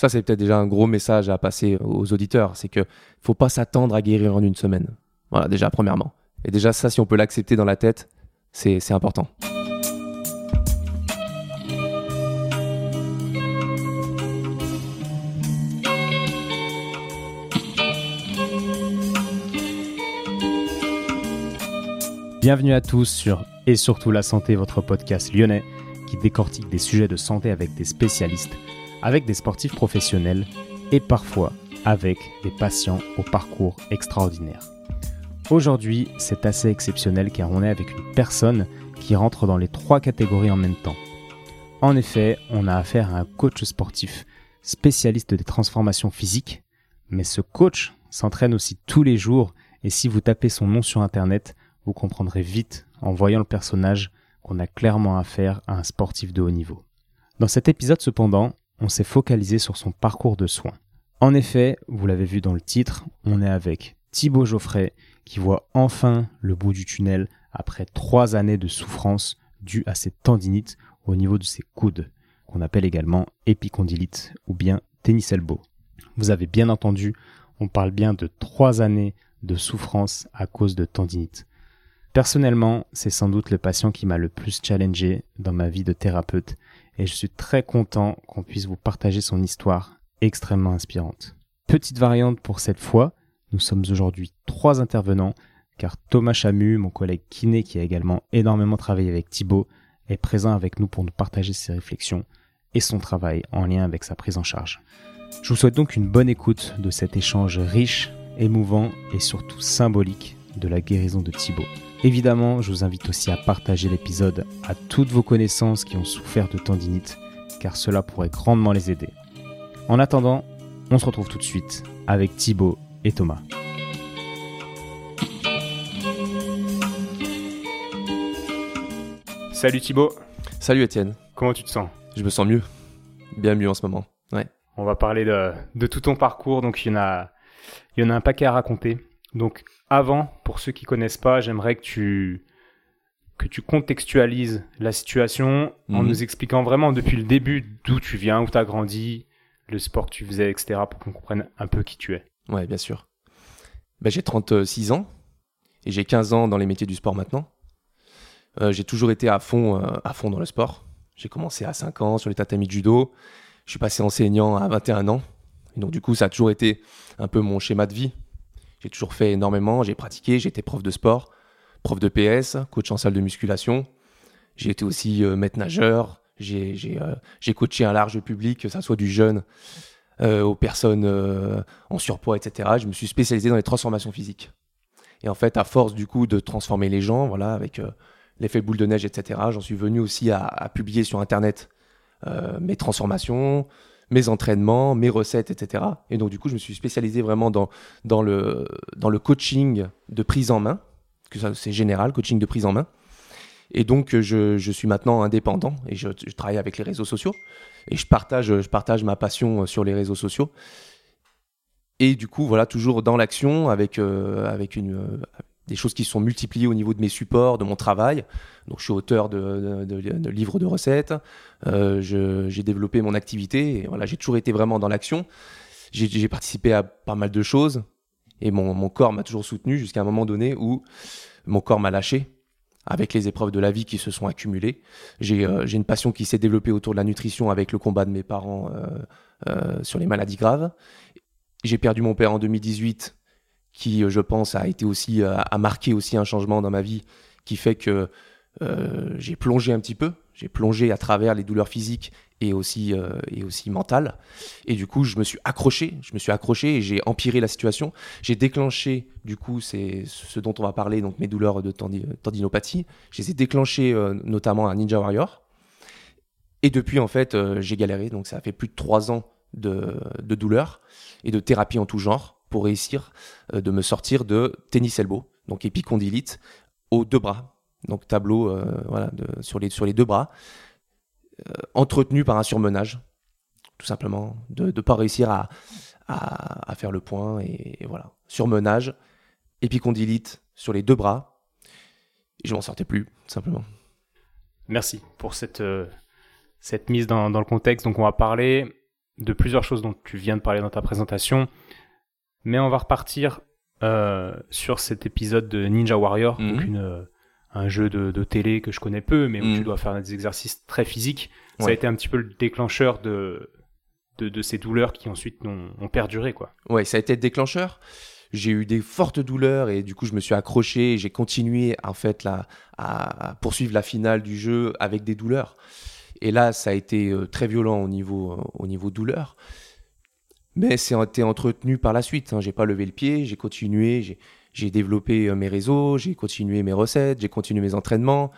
Ça, c'est peut-être déjà un gros message à passer aux auditeurs. C'est que faut pas s'attendre à guérir en une semaine. Voilà, déjà, premièrement. Et déjà, ça, si on peut l'accepter dans la tête, c'est important. Bienvenue à tous sur Et surtout la santé, votre podcast lyonnais qui décortique des sujets de santé avec des spécialistes, avec des sportifs professionnels et parfois avec des patients au parcours extraordinaire. Aujourd'hui, c'est assez exceptionnel car on est avec une personne qui rentre dans les trois catégories en même temps. En effet, on a affaire à un coach sportif, spécialiste des transformations physiques, mais ce coach s'entraîne aussi tous les jours et si vous tapez son nom sur Internet, vous comprendrez vite, en voyant le personnage, qu'on a clairement affaire à un sportif de haut niveau. Dans cet épisode cependant, on s'est focalisé sur son parcours de soins. En effet, vous l'avez vu dans le titre, on est avec Thibaut Geoffrey qui voit enfin le bout du tunnel après trois années de souffrance dues à ses tendinites au niveau de ses coudes, qu'on appelle également épicondylite ou bien tennis elbow. Vous avez bien entendu, on parle bien de trois années de souffrance à cause de tendinite. Personnellement, c'est sans doute le patient qui m'a le plus challengé dans ma vie de thérapeute et je suis très content qu'on puisse vous partager son histoire extrêmement inspirante. Petite variante pour cette fois, nous sommes aujourd'hui trois intervenants car Thomas Chamu, mon collègue kiné qui a également énormément travaillé avec Thibaut, est présent avec nous pour nous partager ses réflexions et son travail en lien avec sa prise en charge. Je vous souhaite donc une bonne écoute de cet échange riche, émouvant et surtout symbolique de la guérison de Thibaut. Évidemment, je vous invite aussi à partager l'épisode à toutes vos connaissances qui ont souffert de tendinite, car cela pourrait grandement les aider. En attendant, on se retrouve tout de suite avec Thibaut et Thomas. Salut Thibaut. Salut Étienne. Comment tu te sens? Je me sens mieux. Bien mieux en ce moment. Ouais. On va parler de, de tout ton parcours, donc il y en a, il y en a un paquet à raconter. Donc avant, pour ceux qui connaissent pas, j'aimerais que tu que tu contextualises la situation en Mhm. nous expliquant vraiment depuis le début d'où tu viens, où tu as grandi, le sport que tu faisais, etc. pour qu'on comprenne un peu qui tu es. Ouais, bien sûr. Ben, j'ai 36 ans et j'ai 15 ans dans les métiers du sport maintenant. Euh, j'ai toujours été à fond, euh, à fond dans le sport. J'ai commencé à 5 ans sur les tatamis de judo. Je suis passé enseignant à 21 ans. Et donc, du coup, ça a toujours été un peu mon schéma de vie. J'ai toujours fait énormément. J'ai pratiqué. J'étais prof de sport, prof de PS, coach en salle de musculation. J'ai été aussi euh, maître nageur. Euh, j'ai coaché un large public, que ça soit du jeune euh, aux personnes en surpoids, etc. Je me suis spécialisé dans les transformations physiques. Et en fait, à force du coup de transformer les gens, voilà, avec l'effet boule de neige, etc., j'en suis venu aussi à, publier sur Internet mes transformations, mes entraînements, mes recettes, etc. Et donc du coup, je me suis spécialisé vraiment dans, dans, le, dans le coaching de prise en main, que c'est général, coaching de prise en main. Et donc, je, je suis maintenant indépendant et je, je travaille avec les réseaux sociaux. Et je partage, je partage ma passion euh, sur les réseaux sociaux. Et du coup, voilà, toujours dans l'action, avec, euh, avec une, euh, des choses qui sont multipliées au niveau de mes supports, de mon travail. Donc, je suis auteur de, livres de recettes. Euh, j'ai développé mon activité. Voilà, j'ai toujours été vraiment dans l'action. J'ai participé à pas mal de choses. Et mon, corps m'a toujours soutenu jusqu'à un moment donné où mon corps m'a lâché avec les épreuves de la vie qui se sont accumulées. J'ai euh, une passion qui s'est développée autour de la nutrition avec le combat de mes parents euh, sur les maladies graves. J'ai perdu mon père en 2018, qui, euh, je pense, a été aussi euh, a marqué aussi un changement dans ma vie, qui fait que euh, j'ai plongé un petit peu. J'ai plongé à travers les douleurs physiques et aussi et aussi mentales. Et du coup, je me suis accroché. Je me suis accroché et j'ai empiré la situation. J'ai déclenché, du coup, c'est ce dont on va parler, donc mes douleurs de tendi- tendinopathie. Je les ai déclenchées notamment à Ninja Warrior. Et depuis, en fait, j'ai galéré. Donc, ça a fait plus de trois ans de douleurs et de thérapie en tout genre pour réussir euh, de me sortir de tennis elbow, donc épicondylite, aux deux bras. Donc, tableau euh, voilà, sur, les, sur les deux bras, euh, entretenu par un surmenage, tout simplement, de ne pas réussir à, à, faire le point. Et, voilà, surmenage, épicondylite sur les deux bras. Et je m'en sortais plus, tout simplement. Merci pour cette, cette mise dans, dans le contexte. Donc on va parler de plusieurs choses dont tu viens de parler dans ta présentation, mais on va repartir euh, sur cet épisode de Ninja Warrior, Mhm. donc une, euh, un jeu de, de télé que je connais peu, mais où Mhm. tu dois faire des exercices très physiques. Ça a été un petit peu le déclencheur de, de, de ces douleurs qui ensuite ont, ont perduré. Quoi. Ouais, ça a été le déclencheur. J'ai eu des fortes douleurs et du coup je me suis accroché et j'ai continué en fait là, à poursuivre la finale du jeu avec des douleurs. Et là ça a été euh, très violent au niveau, euh, au niveau douleur. Mais c'est été entretenu par la suite. Hein. J'ai pas levé le pied, j'ai continué, j'ai, développé euh, mes réseaux, j'ai continué mes recettes, j'ai continué mes entraînements.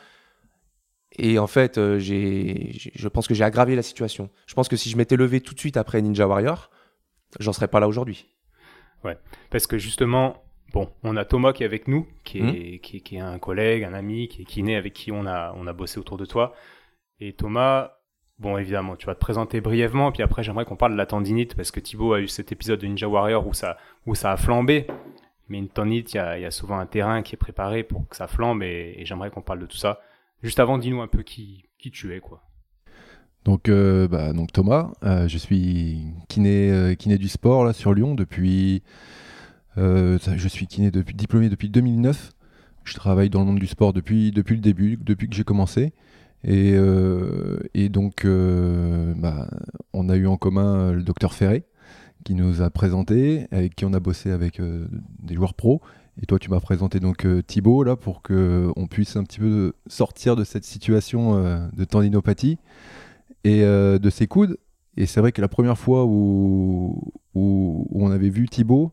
Et en fait, euh, j'ai, je pense que j'ai aggravé la situation. Je pense que si je m'étais levé tout de suite après Ninja Warrior, j'en serais pas là aujourd'hui. Parce que justement, bon, on a Thomas qui est avec nous, qui est, Mhm. qui, est- qui est un collègue, un ami, qui est kiné, avec qui on a, on a bossé autour de toi. Et Thomas, bon, évidemment, tu vas te présenter brièvement, puis après, j'aimerais qu'on parle de la tendinite, parce que Thibaut a eu cet épisode de Ninja Warrior où ça, où ça a flambé. Mais une tendinite, il y a, souvent un terrain qui est préparé pour que ça flambe, et, j'aimerais qu'on parle de tout ça. Juste avant, dis-nous un peu qui, qui tu es, quoi. Donc, euh, bah, donc Thomas, euh, je suis kiné, euh, kiné du sport là sur Lyon depuis. je suis kiné depuis, diplômé depuis 2009. Je travaille dans le monde du sport depuis, depuis le début, depuis que j'ai commencé. Et, euh, et donc, euh, bah, on a eu en commun euh, le docteur Ferré qui nous a présenté, avec qui on a bossé avec des joueurs pros. Et toi, tu m'as présenté donc Thibaut là pour que on puisse un petit peu sortir de cette situation de tendinopathie et de ses coudes. Et c'est vrai que la première fois où, on avait vu Thibaut,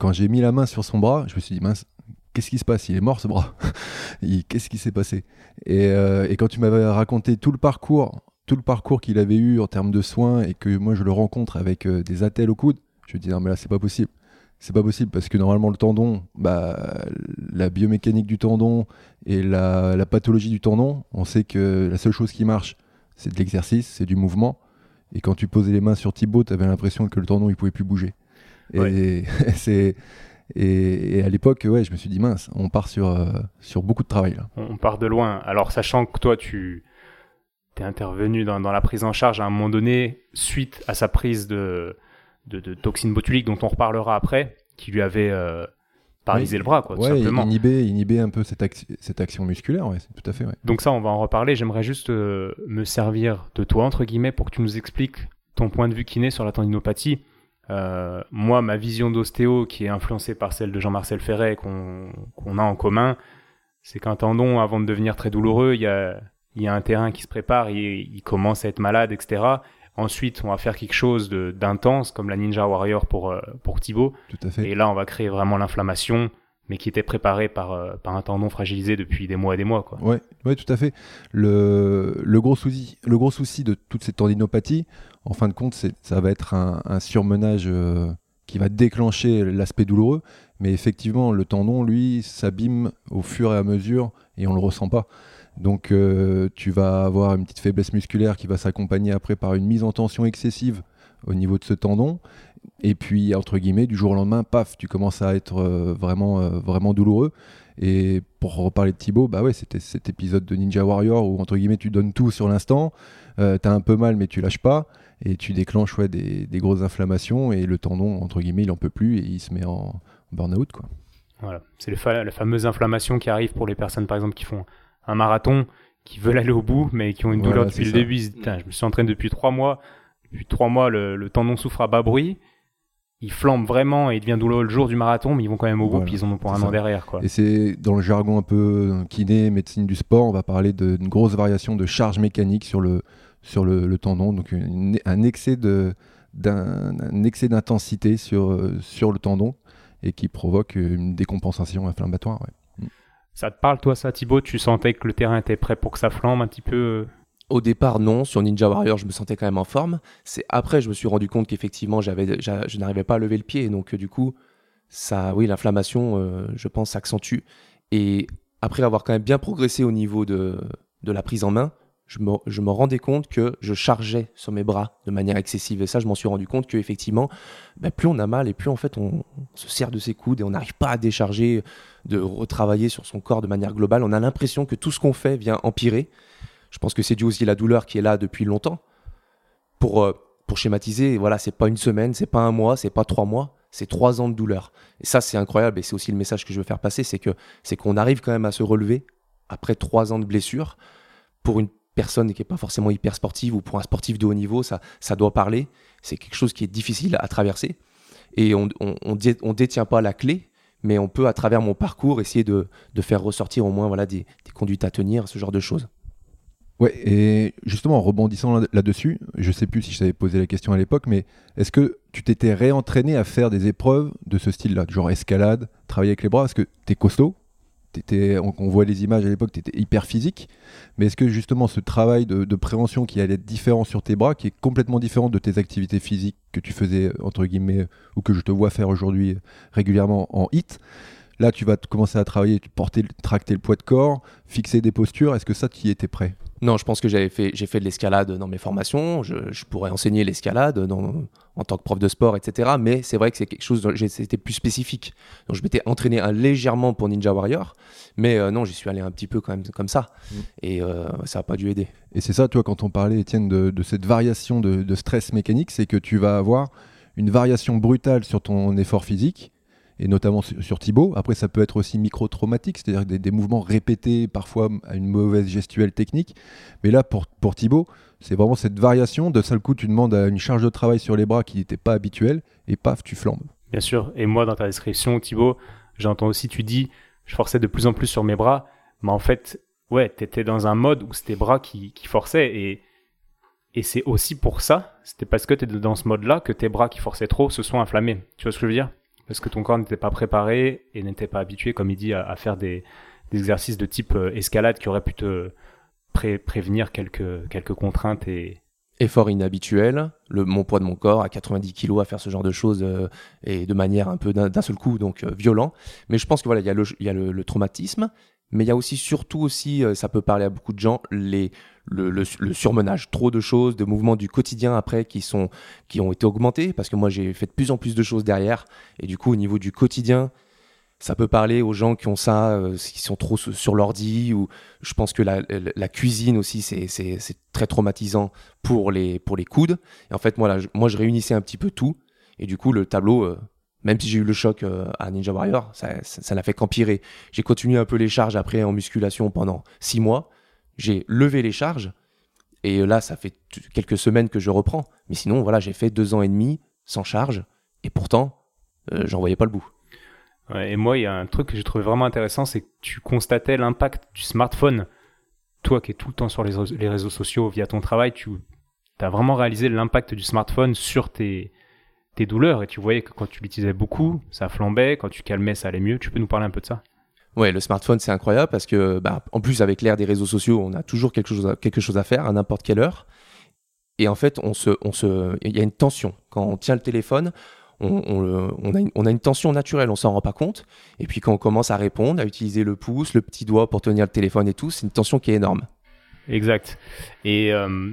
quand j'ai mis la main sur son bras, je me suis dit, mince, qu'est-ce qui se passe? Il est mort ce bras. Qu'est-ce qui s'est passé? Et, euh, et quand tu m'avais raconté tout le parcours, tout le parcours qu'il avait eu en termes de soins et que moi je le rencontre avec euh, des attelles au coude, je me dis, non mais là c'est pas possible. C'est pas possible parce que normalement le tendon, bah, la biomécanique du tendon et la, la pathologie du tendon, on sait que la seule chose qui marche, c'est de l'exercice, c'est du mouvement. Et quand tu posais les mains sur Thibaut, tu avais l'impression que le tendon il pouvait plus bouger. Et c'est et, et à l'époque, ouais, je me suis dit mince, on part sur euh, sur beaucoup de travail là. on, part de loin. Alors, sachant que toi, tu es intervenu dans, dans la prise en charge à un moment donné, suite à sa prise de, de, de toxines botuliques, dont on reparlera après, qui lui avait euh, paralysé Oui. le bras, quoi, tout simplement. inhiber, inhiber un peu cette, ac- cette action musculaire, ouais, tout à fait. Ouais. Donc ça, on va en reparler. J'aimerais juste euh, me servir de toi, entre guillemets, pour que tu nous expliques ton point de vue kiné sur la tendinopathie. Euh, moi, ma vision d'ostéo, qui est influencée par celle de Jean-Marcel Ferret, qu'on a en commun, c'est qu'un tendon, avant de devenir très douloureux, il y a, il y a un terrain qui se prépare, il, commence à être malade, etc. Ensuite, on va faire quelque chose d'intense, comme la Ninja Warrior pour, euh, pour Thibaut. Tout à fait. Et là, on va créer vraiment l'inflammation, mais qui était préparée par, euh, par un tendon fragilisé depuis des mois et des mois. Quoi. Ouais, ouais, tout à fait. Le, le, gros souci, le gros souci de toute cette tendinopathie, en fin de compte, ça va être un, surmenage euh, qui va déclencher l'aspect douloureux. Mais effectivement, le tendon, lui, s'abîme au fur et à mesure et on le ressent pas. Donc, euh, tu vas avoir une petite faiblesse musculaire qui va s'accompagner après par une mise en tension excessive au niveau de ce tendon. Et puis, entre guillemets, du jour au lendemain, paf, tu commences à être euh, vraiment, vraiment douloureux. Et pour reparler de Thibaut, bah ouais, c'était cet épisode de Ninja Warrior où, entre guillemets, tu donnes tout sur l'instant. Euh, T'as un peu mal, mais tu lâches pas. Et tu déclenches ouais, des, des grosses inflammations. Et le tendon, entre guillemets, il en peut plus et il se met en burn-out. Quoi. Voilà. C'est fa- la fameuse inflammation qui arrive pour les personnes, par exemple, qui font un marathon, qui veulent aller au bout, mais qui ont une Voilà, douleur depuis le ça. début. Ils disent, je me suis entraîné depuis trois mois. Depuis trois mois, le, le tendon souffre à bas bruit. Il flambe vraiment et il devient douloureux le jour du marathon, mais ils vont quand même au bout, Voilà, puis ils en ont pour un an derrière. Quoi. Et c'est dans le jargon un peu kiné, médecine du sport, on va parler d'une grosse variation de charge mécanique sur le, sur le, le tendon, donc une- un excès de d'un un excès d'intensité sur, euh, sur le tendon et qui provoque une décompensation inflammatoire. ouais. Ça te parle, toi, ça, Thibaut? Tu sentais que le terrain était prêt pour que ça flambe un petit peu euh, Au départ, non. Sur Ninja Warrior, je me sentais quand même en forme. C'est après, je me suis rendu compte qu'effectivement, j'avais, j'a- je n'arrivais pas à lever le pied. Donc, euh, du coup, ça, oui, l'inflammation, euh, je pense, s'accentue. Et après avoir quand même bien progressé au niveau de, de la prise en main, je me, rendais compte que je chargeais sur mes bras de manière excessive. Et ça, je m'en suis rendu compte qu'effectivement, ben, plus on a mal et plus en fait on, on se sert de ses coudes et on n'arrive pas à décharger, de retravailler sur son corps de manière globale. On a l'impression que tout ce qu'on fait vient empirer. Je pense que c'est dû aussi à la douleur qui est là depuis longtemps. Pour, euh, pour schématiser, voilà, c'est pas une semaine, c'est pas un mois, c'est pas trois mois, c'est trois ans de douleur. Et ça, c'est incroyable. Et c'est aussi le message que je veux faire passer, c'est que c'est qu'on arrive quand même à se relever après trois ans de blessure. Pour une personne qui n'est pas forcément hyper sportive ou pour un sportif de haut niveau, ça, ça doit parler. C'est quelque chose qui est difficile à traverser. Et on on, détient pas la clé, mais on peut, à travers mon parcours, essayer de, de faire ressortir au moins voilà, des, des conduites à tenir, ce genre de choses. Ouais, et justement, en rebondissant là-dessus, je sais plus si je t'avais posé la question à l'époque, mais est-ce que tu t'étais réentraîné à faire des épreuves de ce style-là, genre escalade, travailler avec les bras? Est-ce que tu es costaud? On, voit les images à l'époque, tu étais hyper physique, mais est-ce que justement ce travail de, prévention qui allait être différent sur tes bras, qui est complètement différent de tes activités physiques que tu faisais, entre guillemets, ou que je te vois faire aujourd'hui régulièrement en hit, là tu vas commencer à travailler, porter, tracter le poids de corps, fixer des postures, est-ce que ça tu y étais prêt? Non, je pense que j'avais fait, j'ai fait de l'escalade dans mes formations. Je, pourrais enseigner l'escalade en tant que prof de sport, etc. Mais c'est vrai que c'est quelque chose, c'était plus spécifique. Donc je m'étais entraîné légèrement pour Ninja Warrior, mais euh, non, j'y suis allé un petit peu quand même comme ça. Mm. Et euh, ça n'a pas dû aider. Et c'est ça, toi, quand on parlait, Étienne, de, cette variation de stress mécanique, c'est que tu vas avoir une variation brutale sur ton effort physique et notamment sur, Thibaut. Après, ça peut être aussi micro-traumatique, c'est-à-dire des, mouvements répétés, parfois à une mauvaise gestuelle technique. Mais là, pour, pour Thibaut, c'est vraiment cette variation. De seul coup, tu demandes une charge de travail sur les bras qui n'était pas habituelle, et paf, tu flambes. Bien sûr. Et moi, dans ta description, Thibaut, j'entends aussi, tu dis, je forçais de plus en plus sur mes bras, mais en fait, ouais, tu étais dans un mode où c'était bras qui, qui forçaient, et, et c'est aussi pour ça, c'était parce que tu étais dans ce mode-là que tes bras qui forçaient trop se sont inflammés. Tu vois ce que je veux dire? Parce que ton corps n'était pas préparé et n'était pas habitué, comme il dit, à, faire des, exercices de type euh, escalade qui auraient pu te prévenir quelques, contraintes et, effort inhabituel, le, mon poids de mon corps à 90 kg à faire ce genre de choses euh, et de manière un peu d'un seul coup donc euh, violent. Mais je pense que voilà, il y a le traumatisme, mais il y a aussi surtout aussi, ça peut parler à beaucoup de gens, les, le, surmenage, trop de choses, de mouvements du quotidien après qui, sont, qui ont été augmentés, parce que moi j'ai fait de plus en plus de choses derrière, et du coup au niveau du quotidien, ça peut parler aux gens qui ont ça, euh, qui sont trop sur l'ordi, ou je pense que la, cuisine aussi, c'est très traumatisant pour les, pour les coudes. Et en fait, moi, là, moi, je réunissais un petit peu tout, et du coup, le tableau, euh, même si j'ai eu le choc euh, à Ninja Warrior, ça n'a fait qu'empirer. J'ai continué un peu les charges après en musculation pendant six mois, j'ai levé les charges. Et là, ça fait quelques semaines que je reprends. Mais sinon, voilà, j'ai fait deux ans et demi sans charge. Et pourtant, euh, j'en voyais pas le bout. et moi, il y a un truc que j'ai trouvé vraiment intéressant, c'est que tu constatais l'impact du smartphone. Toi qui es tout le temps sur les, réseaux sociaux via ton travail, tu as vraiment réalisé l'impact du smartphone sur tes, tes douleurs. Et tu voyais que quand tu l'utilisais beaucoup, ça flambait. Quand tu calmais, ça allait mieux. Tu peux nous parler un peu de ça? Ouais, le smartphone, c'est incroyable parce que, bah, en plus, avec l'ère des réseaux sociaux, on a toujours quelque chose à, quelque chose à faire à n'importe quelle heure. Et en fait, on se, on se, il y a une tension. Quand on tient le téléphone, on, a une, on, a une, tension naturelle, on s'en rend pas compte. Et puis quand on commence à répondre, à utiliser le pouce, le petit doigt pour tenir le téléphone et tout, c'est une tension qui est énorme. Exact. Et euh,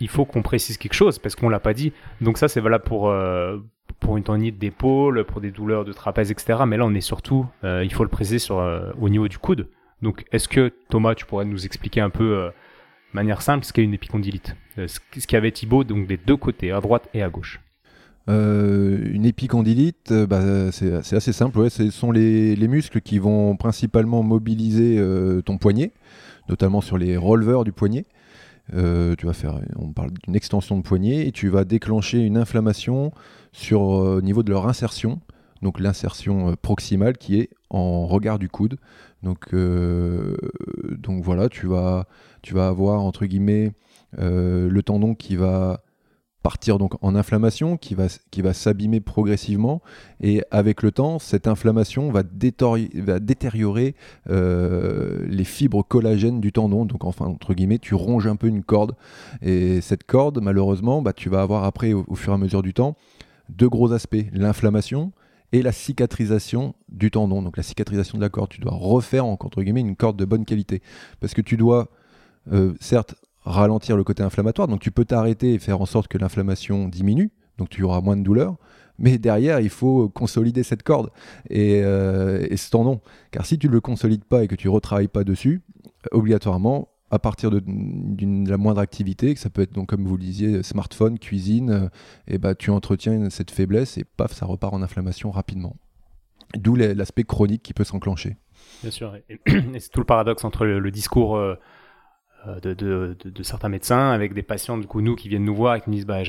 il faut qu'on précise quelque chose parce qu'on l'a pas dit. Donc ça, c'est valable pour euh, pour une tendinite d'épaule, pour des douleurs de trapèze, etc. Mais là, on est surtout, euh, il faut le préciser, sur, euh, au niveau du coude. Donc, est-ce que Thomas, tu pourrais nous expliquer un peu, euh, de manière simple, ce qu'est une épicondylite Ce qu'il y avait Thibaut, donc des deux côtés, à droite et à gauche? une épicondylite, bah, c'est assez simple. Ouais, ce sont les, les, muscles qui vont principalement mobiliser ton poignet, notamment sur les releveurs du poignet. Tu vas faire, on parle d'une extension de poignet et tu vas déclencher une inflammation sur euh, au niveau de leur insertion, donc l'insertion euh, proximale qui est en regard du coude. Donc, donc voilà, tu vas, tu vas avoir entre guillemets le tendon qui va partir donc en inflammation qui va, qui va s'abîmer progressivement. Et avec le temps cette inflammation va, détériorer euh, les fibres collagènes du tendon. Donc enfin entre guillemets tu ronges un peu une corde. Et cette corde malheureusement bah, tu vas avoir après au, fur et à mesure du temps deux gros aspects l'inflammation et la cicatrisation du tendon donc la cicatrisation de la corde tu dois refaire entre guillemets une corde de bonne qualité parce que tu dois euh, certes ralentir le côté inflammatoire. Donc tu peux t'arrêter et faire en sorte que l'inflammation diminue, donc tu auras moins de douleur. Mais derrière, il faut consolider cette corde et, euh, ce tendon. Car si tu ne le consolides pas et que tu ne retravailles pas dessus, obligatoirement, à partir de, la moindre activité, que ça peut être donc comme vous le disiez, smartphone, cuisine, euh, et bah, tu entretiens cette faiblesse et paf, ça repart en inflammation rapidement. D'où l'aspect chronique qui peut s'enclencher. Bien sûr, et, c'est tout le paradoxe entre le, discours euh, euh, de, de, de, certains médecins avec des patients, du coup, nous qui viennent nous voir et qui nous disent bah,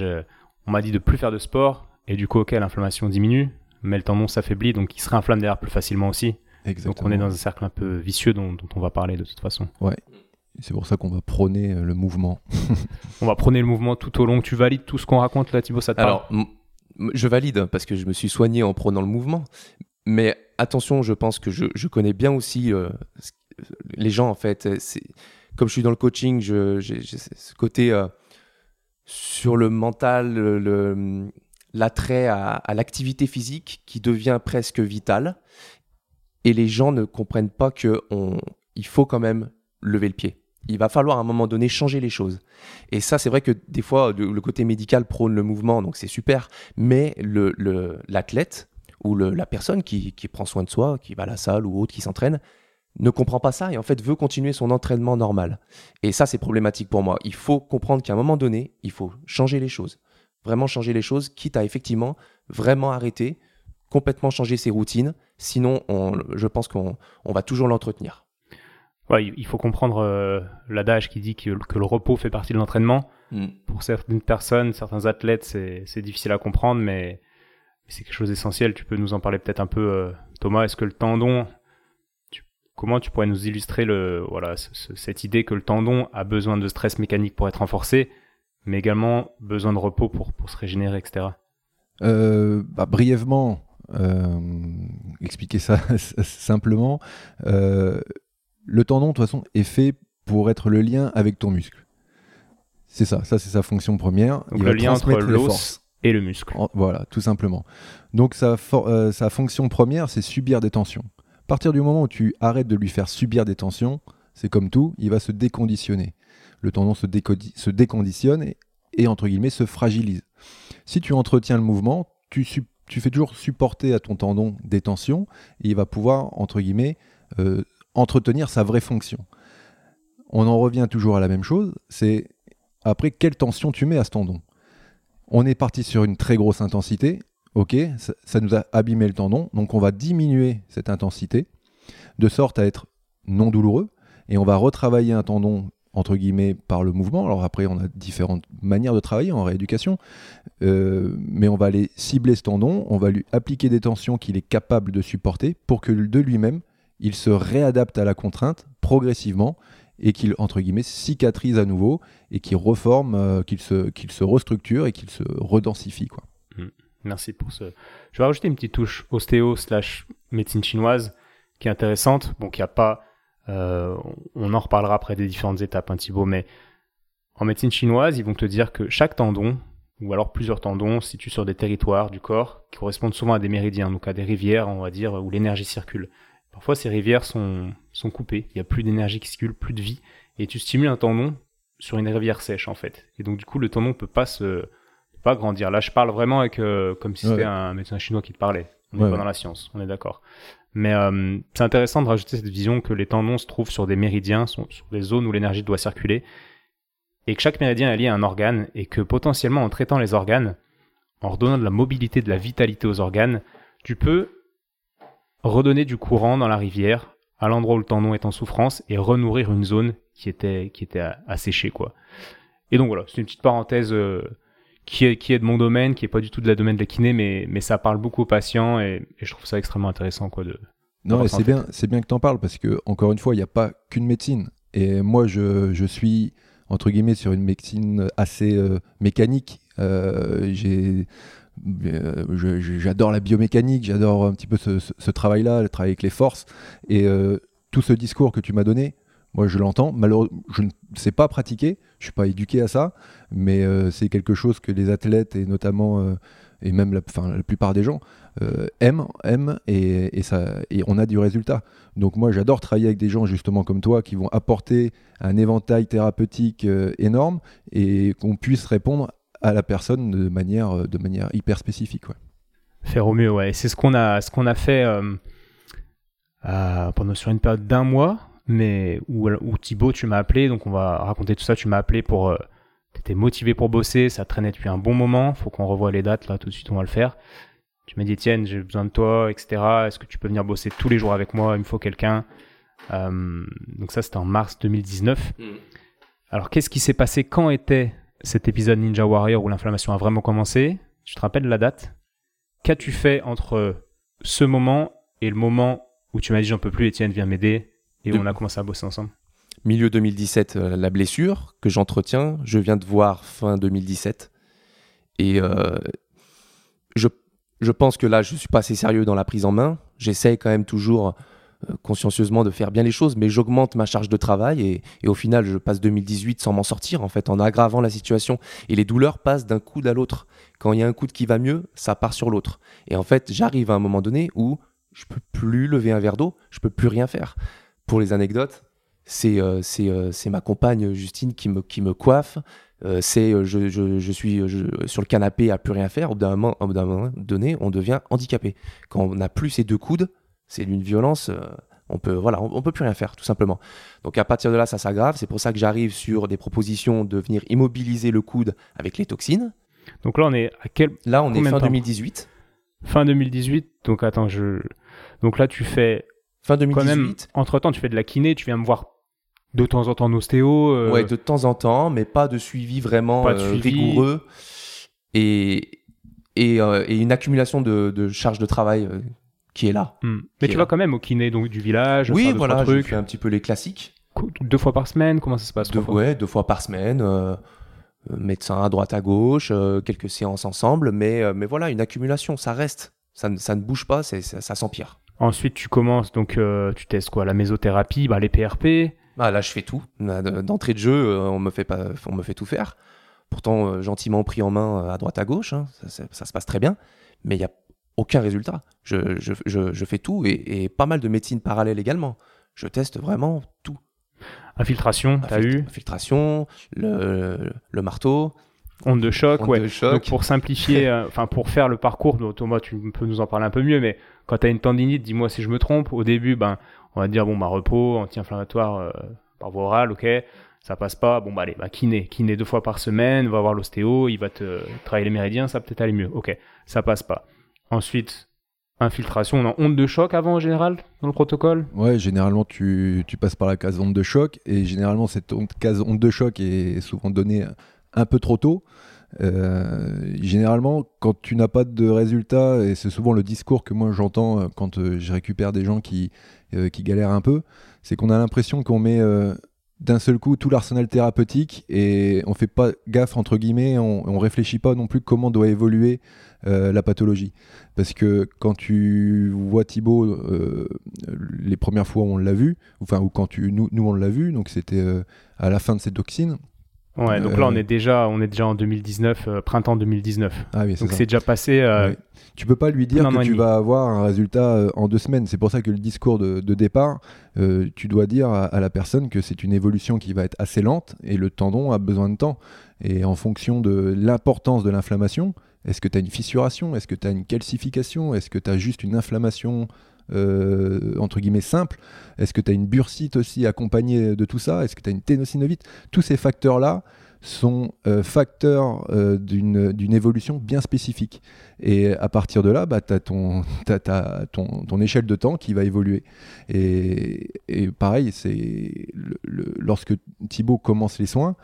on m'a dit de plus faire de sport, et du coup, ok, l'inflammation diminue, mais le tendon s'affaiblit, donc il se réinflamme derrière plus facilement aussi. Exactement. Donc on est dans un cercle un peu vicieux dont, dont on va parler de toute façon. Ouais. C'est pour ça qu'on va prôner euh, le mouvement. on va prôner le mouvement tout au long. Tu valides tout ce qu'on raconte là, Thibaut, ça te Alors, je valide parce que je me suis soigné en prônant le mouvement. Mais attention, je pense que je, je connais bien aussi euh, les gens en fait. Comme je suis dans le coaching, j'ai ce côté euh, sur le mental, l'attrait à, à l'activité physique qui devient presque vital. Et les gens ne comprennent pas que on, il faut quand même lever le pied. Il va falloir à un moment donné changer les choses. Et ça, c'est vrai que des fois, le, côté médical prône le mouvement, donc c'est super. Mais l'athlète ou la personne qui, prend soin de soi, qui va à la salle ou autre, qui s'entraîne, ne comprend pas ça et en fait veut continuer son entraînement normal. Et ça, c'est problématique pour moi. Il faut comprendre qu'à un moment donné, il faut changer les choses. Vraiment changer les choses, quitte à effectivement vraiment arrêter, complètement changer ses routines. Sinon, je pense qu'on va toujours l'entretenir. Ouais, il faut comprendre euh, l'adage qui dit que, le repos fait partie de l'entraînement. Mm. Pour certaines personnes, certains athlètes, c'est difficile à comprendre, mais, c'est quelque chose d'essentiel. Tu peux nous en parler peut-être un peu, euh, Thomas. Est-ce que le tendon, comment tu pourrais nous illustrer le, voilà, cette idée que le tendon a besoin de stress mécanique pour être renforcé, mais également besoin de repos pour, pour se régénérer, etc. Euh, bah, brièvement, expliquer ça simplement le tendon, de toute façon, est fait pour être le lien avec ton muscle. C'est ça, ça c'est sa fonction première. Donc le lien entre l'os et le muscle. voilà, tout simplement. Donc sa, euh, sa fonction première, c'est subir des tensions. À partir du moment où tu arrêtes de lui faire subir des tensions, c'est comme tout, il va se déconditionner. Le tendon se, se déconditionne et, entre guillemets, se fragilise. Si tu entretiens le mouvement, tu, tu fais toujours supporter à ton tendon des tensions et il va pouvoir, entre guillemets, euh, entretenir sa vraie fonction. On en revient toujours à la même chose, c'est après quelle tension tu mets à ce tendon. On est parti sur une très grosse intensité, ok, ça, nous a abîmé le tendon, donc on va diminuer cette intensité de sorte à être non douloureux, et on va retravailler un tendon entre guillemets par le mouvement. Alors après, on a différentes manières de travailler en rééducation, euh, mais on va aller cibler ce tendon, on va lui appliquer des tensions qu'il est capable de supporter pour que de lui-même, il se réadapte à la contrainte progressivement et qu'il, entre guillemets, cicatrise à nouveau et qu'il reforme, euh, qu'il se, se restructure et qu'il se redensifie. Quoi. Mmh. Merci pour ce. Je vais rajouter une petite touche ostéo slash médecine chinoise qui est intéressante. Bon, qu'il a pas. Euh, on en reparlera après des différentes étapes, hein, Thibaut, mais en médecine chinoise, ils vont te dire que chaque tendon, ou alors plusieurs tendons, se situent sur des territoires du corps qui correspondent souvent à des méridiens, donc à des rivières, on va dire, où l'énergie circule. Parfois, ces rivières sont, sont coupées. Il n'y a plus d'énergie qui circule, plus de vie. Et tu stimules un tendon sur une rivière sèche, en fait. Et donc, du coup, le tendon peut pas se, pas grandir. Là, je parle vraiment avec, euh, comme si c'était un médecin chinois qui te parlait. On n'est pas dans la science, on est d'accord. Mais euh, c'est intéressant de rajouter cette vision que les tendons se trouvent sur des méridiens, sur des zones où l'énergie doit circuler, et que chaque méridien est lié à un organe, et que potentiellement en traitant les organes, en redonnant de la mobilité, de la vitalité aux organes, tu peux redonner du courant dans la rivière à l'endroit où le tendon est en souffrance et renourrir une zone qui était, qui était asséchée, quoi. Et donc voilà, c'est une petite parenthèse euh, qui, est, qui est de mon domaine, qui est pas du tout de la domaine de la kiné, mais, mais ça parle beaucoup aux patients et, je trouve ça extrêmement intéressant, quoi, de. Non, c'est bien, c'est bien que tu en parles parce que, encore une fois, il n'y a pas qu'une médecine. Et moi, je, je, suis, entre guillemets, sur une médecine assez euh, mécanique. Euh, j'ai j'adore la biomécanique, j'adore un petit peu ce, travail-là, le travail avec les forces. Et euh, tout ce discours que tu m'as donné, moi je l'entends. Malheureusement, je ne sais pas pratiquer, je suis pas éduqué à ça, mais euh, c'est quelque chose que les athlètes et notamment et même la, plupart des gens aiment, aiment et, et on a du résultat. Donc moi j'adore travailler avec des gens justement comme toi qui vont apporter un éventail thérapeutique énorme et qu'on puisse répondre à la personne de manière, euh, de manière hyper spécifique. Ouais. Faire au mieux, ouais. C'est ce qu'on a, ce qu'on a fait euh, pendant sur une période d'un mois mais où, où Thibaut, tu m'as appelé, donc on va raconter tout ça. Tu m'as appelé pour. Euh, T'étais motivé pour bosser, ça traînait depuis un bon moment. Faut qu'on revoie les dates là, tout de suite, on va le faire. Tu m'as dit, Etienne, j'ai besoin de toi, etc. Est-ce que tu peux venir bosser tous les jours avec moi? Il me faut quelqu'un. Euh, donc ça, c'était en mars 2019. Mm. Alors, qu'est-ce qui s'est passé? Quand était cet épisode Ninja Warrior où l'inflammation a vraiment commencé Tu te rappelles la date Qu'as-tu fait entre ce moment et le moment où tu m'as dit j'en peux plus, Étienne, viens m'aider et où on a commencé à bosser ensemble? Milieu 2017, euh, la blessure que j'entretiens, je viens de voir fin 2017. Et euh, je, je pense que là, je suis pas assez sérieux dans la prise en main. J'essaye quand même toujours consciencieusement de faire bien les choses, mais j'augmente ma charge de travail et, au final, je passe 2018 sans m'en sortir, en fait, en aggravant la situation. Et les douleurs passent d'un coude à l'autre. Quand il y a un coude qui va mieux, ça part sur l'autre. Et en fait, j'arrive à un moment donné où je peux plus lever un verre d'eau, je peux plus rien faire. Pour les anecdotes, c'est euh, euh, ma compagne Justine qui me, qui me coiffe. Euh, c'est euh, je, je, suis euh, sur le canapé à plus rien faire. Au bout d'un moment, moment donné, on devient handicapé. Quand on n'a plus ces deux coudes, c'est d'une violence. euh, on peut voilà, on, on peut plus rien faire tout simplement. Donc à partir de là, ça s'aggrave. C'est pour ça que j'arrive sur des propositions de venir immobiliser le coude avec les toxines. Donc là, on est à quel Là, on Combien est fin temps 2018. fin 2018 Donc attends, je. Donc là, tu fais Fin quand même. 2018. Entre temps, tu fais de la kiné, tu viens me voir de temps en temps en ostéo. euh, Ouais, de temps en temps, mais pas de suivi vraiment de euh, suivi. rigoureux et, et, euh, et une accumulation de, de charges de travail qui est là. hmm. Mais tu vas là. quand même au kiné donc du village. oui, faire voilà, je fais un petit peu les classiques. Deux fois par semaine, comment ça se passe Deux, fois ouais, deux fois par semaine, euh, euh, médecin à droite à gauche, euh, quelques séances ensemble, mais, euh, mais voilà, une accumulation, ça reste. Ça, ne- ça ne bouge pas, ça, ça s'empire. Ensuite, tu commences, donc tu testes quoi La mésothérapie, bah, les PRP. Ah, là, je fais tout. D'entrée de jeu, on me fait pas, on me fait tout faire. Pourtant, gentiment pris en main à droite à gauche, hein, ça, ça- ça se passe très bien, mais il n'y a aucun résultat. Je, je- je- je fais tout et, et pas mal de médecine parallèle également. Je teste vraiment tout. Infiltration, t'as Infilt- eu Infiltration, le, le marteau, Onde de choc, onde ouais. de choc. Donc pour simplifier, euh, enfin pour faire le parcours, donc, Thomas, tu peux nous en parler un peu mieux, mais quand tu as une tendinite, dis-moi si je me trompe. Au début, ben, on va dire bon bah repos, anti-inflammatoire euh, par voie orale, ok. Ça passe pas, bon bah allez, bah kiné, kiné deux fois par semaine, va voir l'ostéo, il va te travailler les méridiens, ça peut-être aller mieux, ok. Ça passe pas. Ensuite, infiltration, on a onde de choc avant en général dans le protocole? Ouais, généralement, tu, passes par la case onde de choc, et généralement, cette case onde de choc est souvent donnée un peu trop tôt. Euh, généralement, quand tu n'as pas de résultat, et c'est souvent le discours que moi j'entends euh, quand euh, je récupère des gens qui, galèrent un peu, c'est qu'on a l'impression qu'on met d'un seul coup tout l'arsenal thérapeutique et on fait pas gaffe, entre guillemets, on, on réfléchit pas non plus comment doit évoluer euh, la pathologie. Parce que quand tu vois Thibaut, euh, les premières fois où on l'a vu, enfin, ou quand nous on l'a vu, donc c'était euh, à la fin de cette toxine. Ouais, donc là Euh, on est déjà, on est déjà en 2019, euh, printemps 2019. Ah oui, c'est Donc c'est déjà passé. euh, Ouais. Tu peux pas lui dire que tu vas avoir un résultat euh, en deux semaines. C'est pour ça que le discours de, de départ, euh, tu dois dire à, à la personne que c'est une évolution qui va être assez lente et le tendon a besoin de temps. Et en fonction de l'importance de l'inflammation, est-ce que tu as une fissuration? Est-ce que tu as une calcification? Est-ce que tu as juste une inflammation euh, entre guillemets simple Est-ce que tu as une bursite aussi accompagnée de tout ça? Est-ce que tu as une ténosynovite Tous ces facteurs-là sont euh, facteurs euh, d'une évolution bien spécifique. Et à partir de là, bah, tu as, ton, échelle de temps qui va évoluer. Et, et pareil, c'est lorsque Thibaut commence les soins,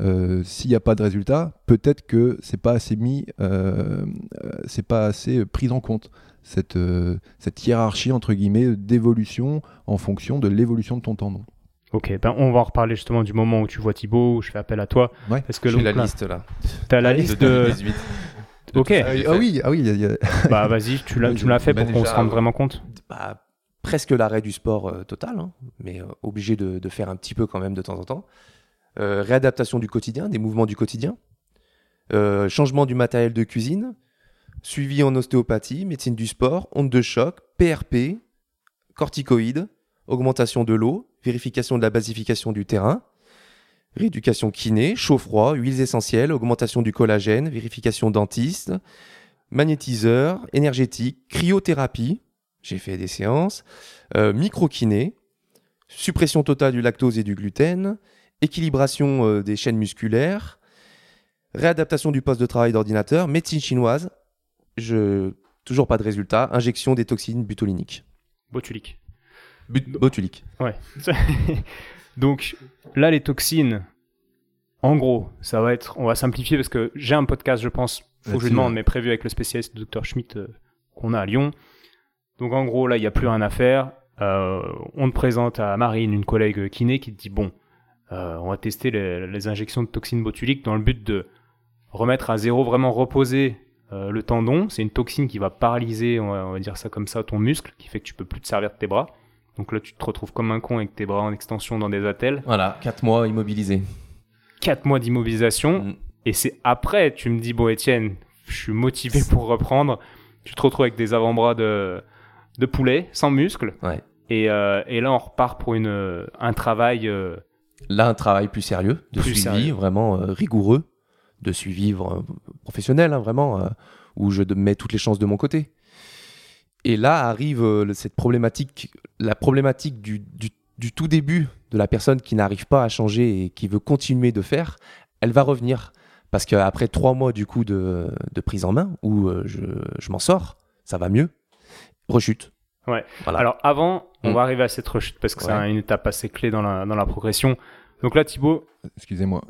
euh, s'il n'y a pas de résultat, peut-être que c'est pas assez mis, euh, euh, c'est pas assez pris en compte cette, euh, cette hiérarchie entre guillemets d'évolution en fonction de l'évolution de ton tendon. Ok, ben on va en reparler justement du moment où tu vois Thibaut, où je fais appel à toi. Ouais. Parce que J'ai donc la là, liste là. t'as la liste de. 2018. Ok, Ah oui, ah oui, ah oui, y a- il y a- bah vas-y, tu l'as- tu me l'as fait Bah, pour qu'on déjà, se rende vraiment compte. Bah, presque l'arrêt du sport euh, total, hein, mais euh, obligé de, de faire un petit peu quand même de temps en temps. Euh, réadaptation du quotidien, des mouvements du quotidien. Euh, changement du matériel de cuisine. Suivi en ostéopathie, médecine du sport, onde de choc, PRP, corticoïdes, augmentation de l'eau, vérification de la basification du terrain, rééducation kiné, chaud-froid, huiles essentielles, augmentation du collagène, vérification dentiste, magnétiseur, énergétique, cryothérapie, j'ai fait des séances, euh, microkiné, suppression totale du lactose et du gluten, équilibration euh, des chaînes musculaires, réadaptation du poste de travail d'ordinateur, médecine chinoise, je... toujours pas de résultat, injection des toxines butyliniques. Botulique. But- botulique. Ouais. Donc là, les toxines, en gros, ça va être, on va simplifier parce que j'ai un podcast, je pense, faut que je demande, mais prévu avec le spécialiste Dr Schmitt euh, qu'on a à Lyon. Donc en gros, là, il n'y a plus rien à faire. Euh, on te présente à Marine, une collègue kiné, qui te dit bon, euh, on va tester les, les injections de toxines botuliques dans le but de remettre à zéro, vraiment reposer euh, le tendon. C'est une toxine qui va paralyser, on va, on va dire ça comme ça, ton muscle, qui fait que tu peux plus te servir de tes bras. Donc là, tu te retrouves comme un con avec tes bras en extension dans des attelles. Voilà, 4 mois immobilisé. 4 mois d'immobilisation. Mm. Et c'est après, tu me dis, bon, Étienne, je suis motivé pour reprendre. Tu te retrouves avec des avant-bras de, de poulet, sans muscles. Ouais. Et, euh, et là, on repart pour une, euh, un travail. euh, Là, un travail plus sérieux, de Plus suivi, sérieux. vraiment euh, rigoureux, de suivi euh, professionnel, hein, vraiment, euh, où je mets toutes les chances de mon côté. Et là arrive cette problématique, la problématique du, du- du tout début de la personne qui n'arrive pas à changer et qui veut continuer de faire, elle va revenir. Parce qu'après trois mois du coup de, de prise en main, où je, je m'en sors, ça va mieux, rechute. Ouais. Voilà. Alors avant, on Mm. va arriver à cette rechute parce que c'est une étape assez clé dans la, dans la progression. Donc là, Thibaut, Excusez-moi.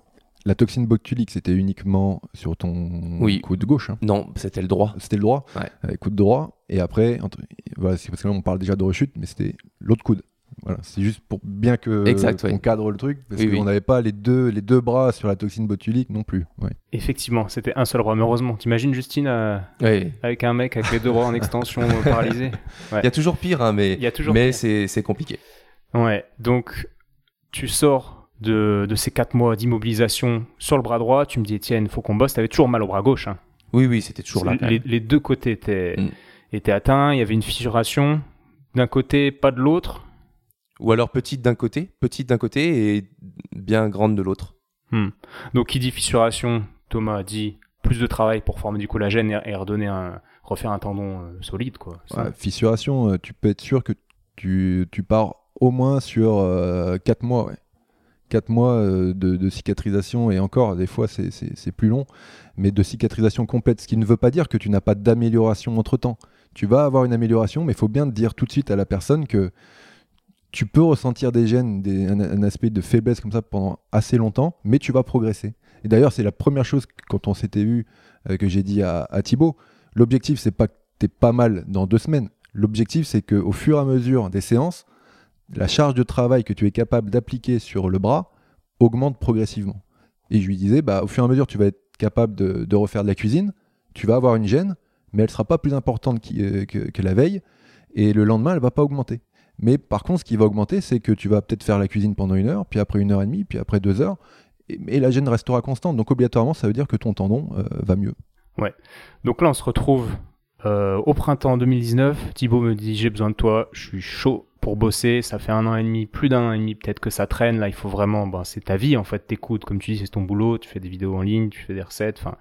La toxine botulique, c'était uniquement sur ton Oui. coude gauche. hein. non, c'était le droit. C'était le droit, Ouais. euh, coude droit. Et après, entre- voilà, c'est parce que là, on parle déjà de rechute, mais c'était l'autre coude. Voilà, c'est juste pour bien que Exact, oui. cadre le truc, parce Oui, qu'on oui. n'avait pas les deux, les deux bras sur la toxine botulique non plus. Ouais. effectivement, c'était un seul bras. Mais heureusement, t'imagines Justine euh, Ouais. avec un mec avec les deux bras en extension euh, paralysés Il y a toujours pire, hein, mais, mais c'est c'est compliqué. Ouais, donc tu sors de, de ces 4 mois d'immobilisation sur le bras droit, tu me dis Étienne, faut qu'on bosse, t'avais toujours mal au bras gauche. hein. Oui, oui, c'était toujours là. les deux côtés étaient, Mm. étaient atteints, il y avait une fissuration d'un côté, pas de l'autre. Ou alors petite d'un côté, petite d'un côté et bien grande de l'autre. Hmm. Donc qui dit fissuration, Thomas dit plus de travail pour former du collagène et, et redonner un, refaire un tendon euh, solide. Quoi. Ouais, fissuration, euh, tu peux être sûr que tu, tu pars au moins sur 4 mois. Ouais. 4 mois euh, de, de cicatrisation et encore, des fois, c'est- c'est c'est plus long, mais de cicatrisation complète. Ce qui ne veut pas dire que tu n'as pas d'amélioration entre temps. Tu vas avoir une amélioration, mais il faut bien te dire tout de suite à la personne que tu peux ressentir des gènes, un, aspect de faiblesse comme ça pendant assez longtemps, mais tu vas progresser. Et d'ailleurs, c'est la première chose que- quand on s'était vu euh, que j'ai dit à, à Thibaut. L'objectif, c'est pas que tu es pas mal dans deux semaines. L'objectif, c'est qu'au fur et à mesure des séances, la charge de travail que tu es capable d'appliquer sur le bras augmente progressivement. Et je lui disais, bah, au fur et à mesure, tu vas être capable de, refaire de la cuisine, tu vas avoir une gêne, mais elle sera pas plus importante euh, que, que la veille, et le lendemain, elle va pas augmenter. Mais par contre, ce qui va augmenter, c'est que tu vas peut-être faire la cuisine pendant une heure, puis après une heure et demie, puis après deux heures, et, et la gêne restera constante. Donc obligatoirement, ça veut dire que ton tendon euh, va mieux. Donc là, on se retrouve euh, au printemps 2019. Thibaut me dit J'ai besoin de toi, je suis chaud pour bosser. Ça fait un an et demi, plus d'un an et demi, peut-être que ça traîne. Là, il faut vraiment. Ben, c'est ta vie en fait, t'écoutes. Comme tu dis, c'est ton boulot. Tu fais des vidéos en ligne, tu fais des recettes. Enfin,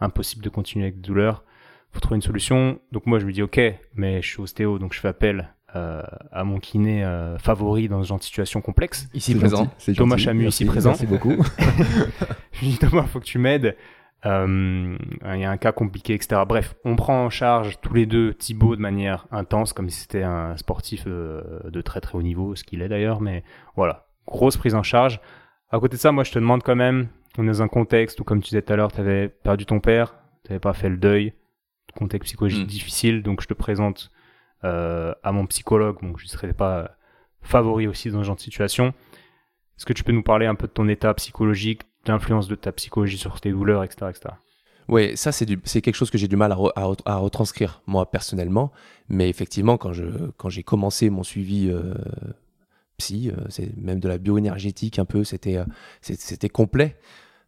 impossible de continuer avec des douleurs. faut trouver une solution. Donc moi, je me dis Ok, mais je suis ostéo, donc je fais appel euh, à mon kiné euh, favori dans ce genre de situation complexe. Ici présent. Thomas gentil. Chamu, Merci, ici présent. Merci beaucoup. Je lui dis Thomas, faut que tu m'aides. Euh, Il y a un cas compliqué, etc. Bref, on prend en charge tous les deux Thibaut de manière intense, comme si c'était un sportif euh, de très très haut niveau, ce qu'il est d'ailleurs. Mais voilà, grosse prise en charge. À côté de ça, moi, je te demande quand même, on est dans un contexte où, comme tu disais tout à l'heure, tu avais perdu ton père, tu n'avais pas fait le deuil, contexte psychologique Mm. difficile, donc je te présente euh, à mon psychologue. Bon, je ne serais pas favori aussi dans ce genre de situation. Est-ce que tu peux nous parler un peu de ton état psychologique, l'influence de ta psychologie sur tes douleurs, etc. etc. Oui, ça c'est quelque chose que j'ai du mal à, re- à re- à retranscrire moi personnellement, mais effectivement quand j'ai commencé mon suivi euh, psy, euh, c'est même de la bioénergétique un peu, euh, c'était complet.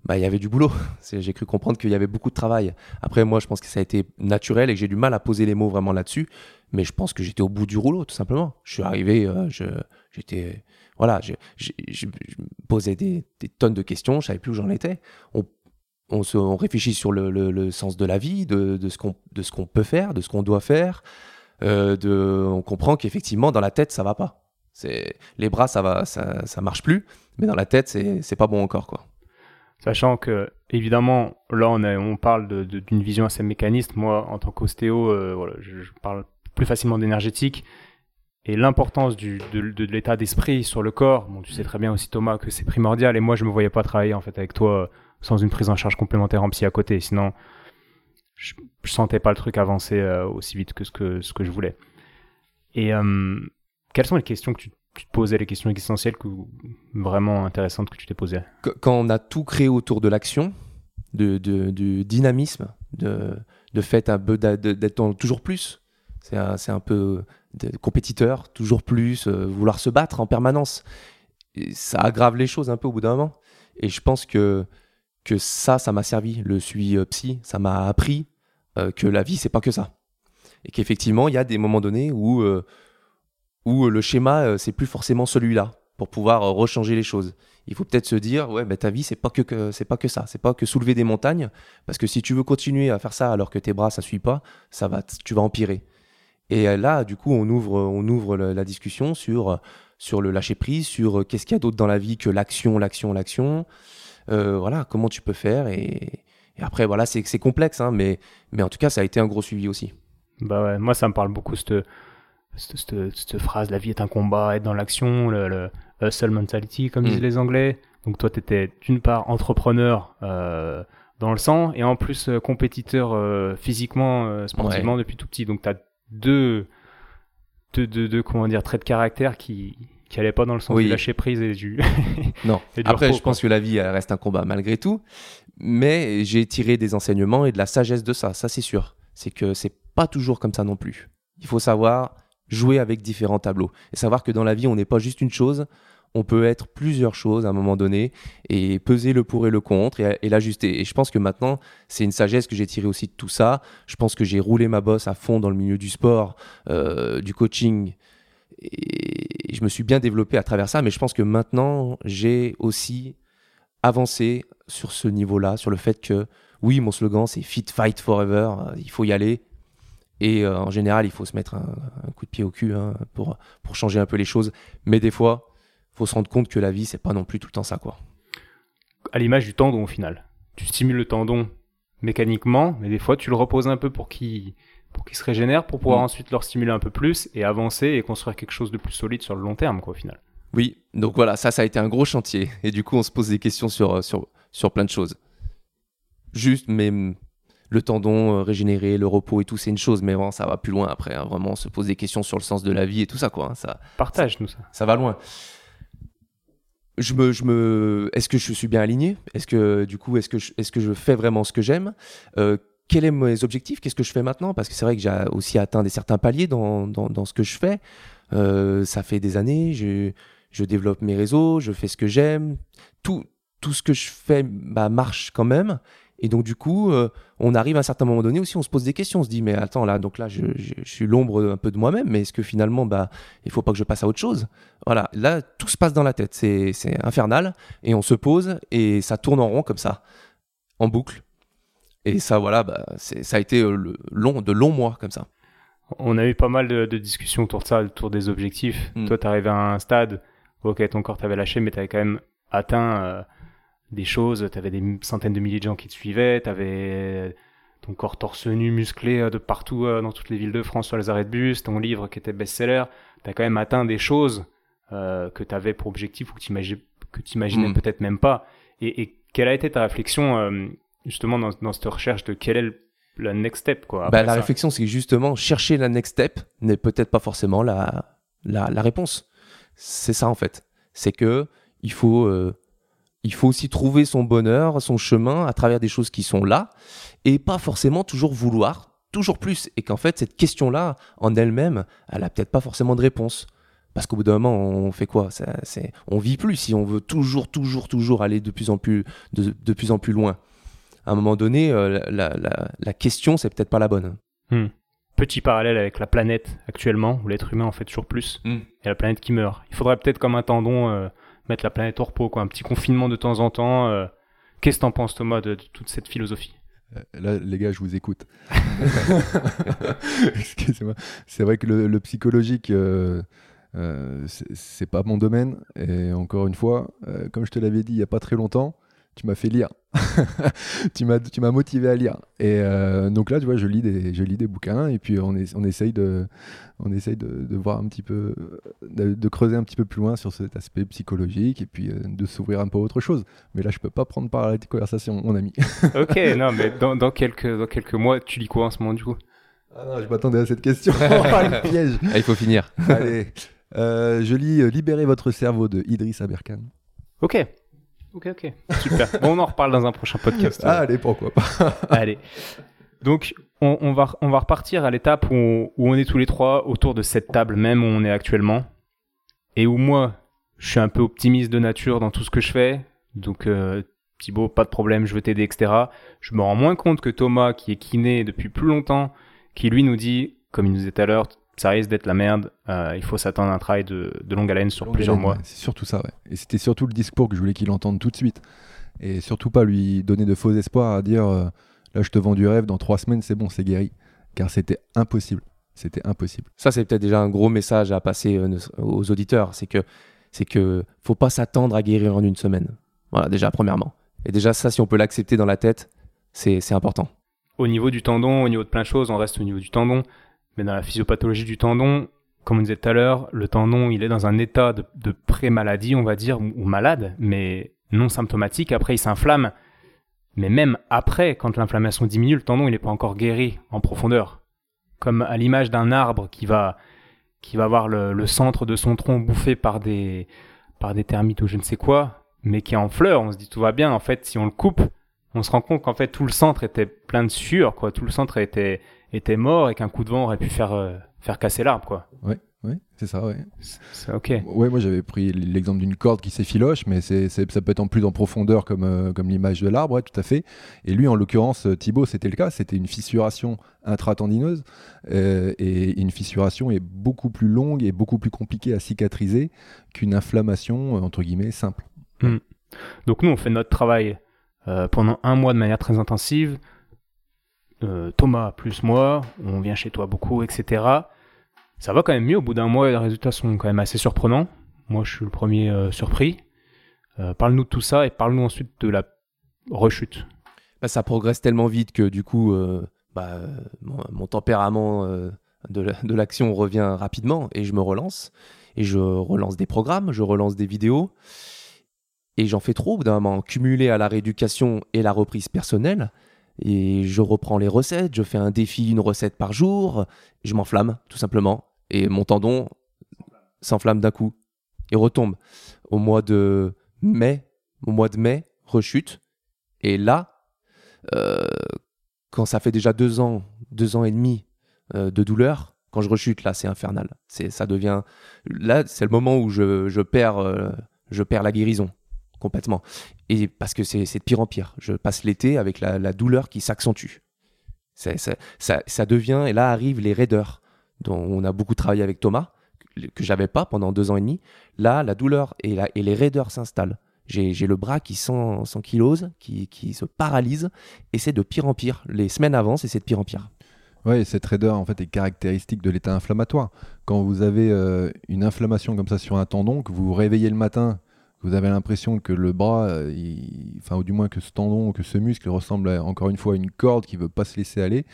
Bah il y avait du boulot. J'ai cru comprendre qu'il y avait beaucoup de travail. Après moi je pense que ça a été naturel et que j'ai du mal à poser les mots vraiment là-dessus, mais je pense que j'étais au bout du rouleau tout simplement. Je suis arrivé, euh, j'étais voilà, je, je- je- posais des, des tonnes de questions, je savais plus où j'en étais. On on, se, on réfléchit sur le, le- le sens de la vie, de, de ce qu'on qu'on peut faire, de ce qu'on doit faire. euh, de, on comprend qu'effectivement, dans la tête, ça va pas. Les bras, ça va, ça, ça marche plus, mais dans la tête, c'est pas bon encore, quoi. Sachant que, évidemment, là, on, parle d'une vision assez mécaniste. Moi, en tant qu'ostéo, euh, je, parle plus facilement d'énergétique. Et l'importance de, l'état d'esprit sur le corps, bon, tu sais très bien aussi, Thomas, que c'est primordial. Et moi, je me voyais pas travailler, en fait, avec toi euh, sans une prise en charge complémentaire en psy à côté. Sinon, je, je sentais pas le truc avancer euh, aussi vite que ce que, je voulais. Et quelles sont les questions que tu, tu te posais, les questions existentielles que, vraiment intéressantes que tu t'es posées Qu- Quand on a tout créé autour de l'action, de, du dynamisme, de, de fait d'être toujours plus. C'est un, un peu de compétiteur, toujours plus, euh, vouloir se battre en permanence. Ça aggrave les choses un peu au bout d'un moment. Et je pense que, que ça, ça m'a servi. Le suivi euh, psy, ça m'a appris euh, que la vie, c'est pas que ça. Et qu'effectivement, il y a des moments donnés où, euh, où le schéma, euh, c'est plus forcément celui-là pour pouvoir euh, rechanger les choses. Il faut peut-être se dire, ouais, bah, ta vie, c'est pas que, c'est pas que ça, c'est pas que soulever des montagnes, parce que si tu veux continuer à faire ça alors que tes bras ça suit pas, ça va, tu vas empirer. Et euh, là, du coup, on ouvre, on ouvre la discussion sur euh, sur le lâcher prise, sur euh, qu'est-ce qu'il y a d'autre dans la vie que l'action, l'action, l'action. Euh, voilà, comment tu peux faire et, après voilà, c'est complexe, hein, mais mais en tout cas, ça a été un gros suivi aussi. Bah moi ça me parle beaucoup cette, phrase la vie est un combat, être dans l'action, le, le hustle mentality comme Mm. disent les Anglais. Donc toi tu étais d'une part entrepreneur euh, dans le sang et en plus euh, compétiteur euh, physiquement, sportivement depuis tout petit. Donc tu as deux, deux, deux, deux, comment dire, traits de caractère qui qui allaient pas dans le sens Oui. du lâcher prise et du Non. Et du Après, repos, je pense que la vie elle reste un combat malgré tout, mais j'ai tiré des enseignements et de la sagesse de ça. Ça, c'est sûr. C'est que c'est pas toujours comme ça non plus. Il faut savoir jouer avec différents tableaux et savoir que dans la vie, on n'est pas juste une chose. On peut être plusieurs choses à un moment donné et peser le pour et le contre et, l'ajuster. Et je pense que maintenant, c'est une sagesse que j'ai tirée aussi de tout ça. Je pense que j'ai roulé ma bosse à fond dans le milieu du sport, euh, du coaching et je me suis bien développé à travers ça, mais je pense que maintenant, j'ai aussi avancé sur ce niveau-là, sur le fait que, oui, mon slogan, c'est Fit, Fight Forever, il faut y aller. Et euh, en général, il faut se mettre un, un coup de pied au cul hein, pour, pour changer un peu les choses. Mais des fois, faut se rendre compte que la vie, c'est pas non plus tout le temps ça, quoi. à l'image du tendon au final. Tu stimules le tendon mécaniquement, mais des fois tu le reposes un peu pour qu'il pour se régénère, pour pouvoir Mm. ensuite le stimuler un peu plus et avancer et construire quelque chose de plus solide sur le long terme, quoi, au final. Oui, donc voilà, ça, ça a été un gros chantier. Et du coup, on se pose des questions sur, euh, sur, sur plein de choses. Juste, mais le tendon euh, régénéré, le repos et tout, c'est une chose, mais bon, ça va plus loin après. hein. Vraiment, on se pose des questions sur le sens de la vie et tout ça, quoi. hein. Ça, Partage-nous ça. ça va loin. Je me, je me, est-ce que je suis bien aligné? Est-ce que du coup, est-ce que je, est-ce que je fais vraiment ce que j'aime? Euh, Quels sont mes objectifs? Qu'est-ce que je fais maintenant? Parce que c'est vrai que j'ai aussi atteint des certains paliers dans, dans, dans ce que je fais. Euh, ça fait des années. Je, je développe mes réseaux, je fais ce que j'aime. Tout, tout ce que je fais bah, marche quand même. Et donc du coup, euh, on arrive à un certain moment donné aussi, on se pose des questions, on se dit mais attends là, donc là je, je- je suis l'ombre un peu de moi-même, mais est-ce que finalement bah il faut pas que je passe à autre chose? Voilà, là tout se passe dans la tête, c'est infernal et on se pose et ça tourne en rond comme ça, en boucle. Et ça voilà, bah, ça a été euh, le long, de longs mois comme ça. On a eu pas mal de, de discussions autour de ça, autour des objectifs. Mm. Toi, t'arrivais à un stade, ok, ton corps t'avait lâché, mais t'avais quand même atteint euh, des choses. T'avais des centaines de milliers de gens qui te suivaient. T'avais ton corps torse nu, musclé euh, de partout euh, dans toutes les villes de France sur les arrêts de bus. Ton livre qui était best-seller. T'as quand même atteint des choses euh, que t'avais pour objectif ou que t'imaginais que t'imaginais Mm. peut-être même pas. Et, et quelle a été ta réflexion euh, justement dans, dans cette recherche de quel est le, la next step quoi Bah, la ça? réflexion, c'est justement, chercher la next step n'est peut-être pas forcément la, la, la réponse. C'est ça, en fait. C'est que il faut, euh, il faut aussi trouver son bonheur, son chemin à travers des choses qui sont là et pas forcément toujours vouloir toujours plus. Et qu'en fait, cette question-là, en elle-même, elle a peut-être pas forcément de réponse. Parce qu'au bout d'un moment, on fait quoi? Ça, c'est, On vit plus si on veut toujours, toujours, toujours aller de plus en plus, de, de plus en plus loin. À un moment donné, euh, la, la, la question, c'est peut-être pas la bonne. Petit parallèle avec la planète actuellement, où l'être humain en fait toujours plus, Mm. et la planète qui meurt. Il faudrait peut-être comme un tendon euh, mettre la planète au repos, quoi, un petit confinement de temps en temps. euh. Qu'est-ce que t'en penses Thomas de, de toute cette philosophie? Euh, Là, les gars, je vous écoute. Excusez-moi. C'est vrai que le, le psychologique, euh, Euh, c'est- c'est pas mon domaine. Et encore une fois, euh, comme je te l'avais dit il y a pas très longtemps, tu m'as fait lire. tu m'as tu m'as motivé à lire. Et euh, donc là, tu vois, je lis des je lis des bouquins et puis on, est, on essaye de on essaye de, de voir un petit peu de, de creuser un petit peu plus loin sur cet aspect psychologique et puis euh, de s'ouvrir un peu à autre chose. Mais là, je peux pas prendre part à la conversation, mon ami. Ok, non, mais dans, dans quelques, dans quelques mois, tu lis quoi en ce moment du coup? Ah non, je m'attendais à cette question. Le piège. Ah, il faut finir. Allez, Euh, je lis euh, Libérer votre cerveau de Idriss Aberkan. Ok. Ok, ok. Super. bon, on en reparle dans un prochain podcast. Ah, allez, pourquoi pas. Allez. Donc, on, on va, on va repartir à l'étape où, on- où on est tous les trois autour de cette table même où on est actuellement. Et où moi, je suis un peu optimiste de nature dans tout ce que je fais. Donc, euh, Thibaut, pas de problème, je veux t'aider, etc. Je me rends moins compte que Thomas, qui est kiné depuis plus longtemps, qui lui nous dit, comme il nous disait tout à l'heure, ça risque d'être la merde, euh, il faut s'attendre à un travail de, de longue haleine sur Longue plusieurs haleine, mois. C'est surtout ça, ouais. Et c'était surtout le discours que je voulais qu'il entende tout de suite. Et surtout pas lui donner de faux espoirs à dire euh, là, je te vends du rêve, dans trois semaines, c'est bon, c'est guéri. Car c'était impossible. C'était impossible. Ça, c'est peut-être déjà un gros message à passer euh, aux auditeurs. C'est que, c'est que faut pas s'attendre à guérir en une semaine. Voilà, déjà, premièrement. Et déjà, ça, si on peut l'accepter dans la tête, c'est, c'est important. Au niveau du tendon, au niveau de plein de choses, on reste au niveau du tendon. Mais dans la physiopathologie du tendon, comme on disait tout à l'heure, le tendon, il est dans un état de, pré-maladie, on va dire, ou, malade, mais non symptomatique. Après, il s'inflamme. Mais même après, quand l'inflammation diminue, le tendon, il n'est pas encore guéri en profondeur. Comme à l'image d'un arbre qui va, qui va avoir le, centre de son tronc bouffé par des, par des termites ou je ne sais quoi, mais qui est en fleurs. On se dit tout va bien. En fait, si on le coupe, on se rend compte qu'en fait tout le centre était plein de sueur, quoi. Tout le centre était, était mort et qu'un coup de vent aurait pu faire, euh, faire casser l'arbre, quoi. Ouais, ouais, c'est ça, ouais. C'est ok. Ouais, moi j'avais pris l'exemple d'une corde qui s'effiloche, mais c'est, c'est- ça peut être en plus en profondeur comme, euh, comme l'image de l'arbre, ouais, tout à fait. Et lui, en l'occurrence, euh, Thibaut, c'était le cas, c'était une fissuration intratendineuse. euh, et une fissuration est beaucoup plus longue et beaucoup plus compliquée à cicatriser qu'une inflammation, entre guillemets, simple. Donc nous, on fait notre travail pendant un mois de manière très intensive. Euh, Thomas plus moi, on vient chez toi beaucoup, etc. Ça va quand même mieux au bout d'un mois les résultats sont quand même assez surprenants. Moi, je suis le premier euh, surpris. Euh, parle-nous de tout ça et parle-nous ensuite de la rechute. Bah, ça progresse tellement vite que du coup, bah, mon, tempérament de, la- de l'action revient rapidement et je me relance. Et je relance des programmes, je relance des vidéos. Et j'en fais trop d'un moment, cumulé à la rééducation et la reprise personnelle. Et je reprends les recettes, je fais un défi, une recette par jour. Je m'enflamme, tout simplement. Et mon tendon s'enflamme d'un coup et retombe. Au mois de mai, au mois de mai, rechute. Et là, euh, quand ça fait déjà deux ans, deux ans et demi euh, de douleur, quand je rechute, là, c'est infernal. C'est, ça devient, là, c'est le moment où je, je perds, euh, je perds la guérison complètement. Et parce que c'est, de pire en pire. Je passe l'été avec la, douleur qui s'accentue. Ça, devient, et là arrivent les raideurs, dont on a beaucoup travaillé avec Thomas, que, j'avais pas pendant deux ans et demi. Là, la douleur et, les raideurs s'installent. J'ai, le bras qui s'ankylose, qui, qui se paralyse, et c'est de pire en pire. Les semaines avancent et c'est de pire en pire. Et cette raideur en fait est caractéristique de l'état inflammatoire. Quand vous avez euh, une inflammation comme ça sur un tendon, que vous vous réveillez le matin, vous avez l'impression que le bras, euh, enfin ou du moins que ce tendon, que ce muscle ressemble encore une fois à une corde qui veut pas se laisser aller,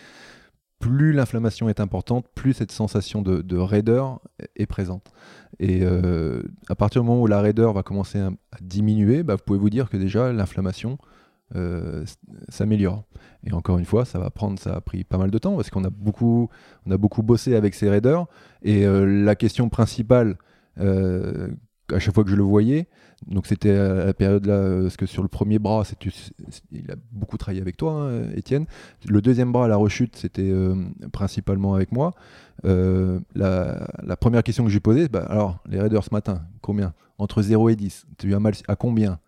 plus l'inflammation est importante, plus cette sensation de, de raideur est présente. Et euh, à partir du moment où la raideur va commencer à, diminuer, bah, vous pouvez vous dire que déjà l'inflammation euh, s'améliore. Et encore une fois, ça va prendre, ça a pris pas mal de temps parce qu'on a beaucoup, on a beaucoup bossé avec ces raideurs. Et la question principale, à chaque fois que je le voyais, donc c'était à la période là, euh, parce que sur le premier bras, c'est- c'est- il a beaucoup travaillé avec toi, hein, Étienne. Le deuxième bras, la rechute, c'était euh, principalement avec moi. Euh, la, première question que j'ai posée, bah, alors les raideurs ce matin, combien? Entre 0 et 10. Tu as mal à combien?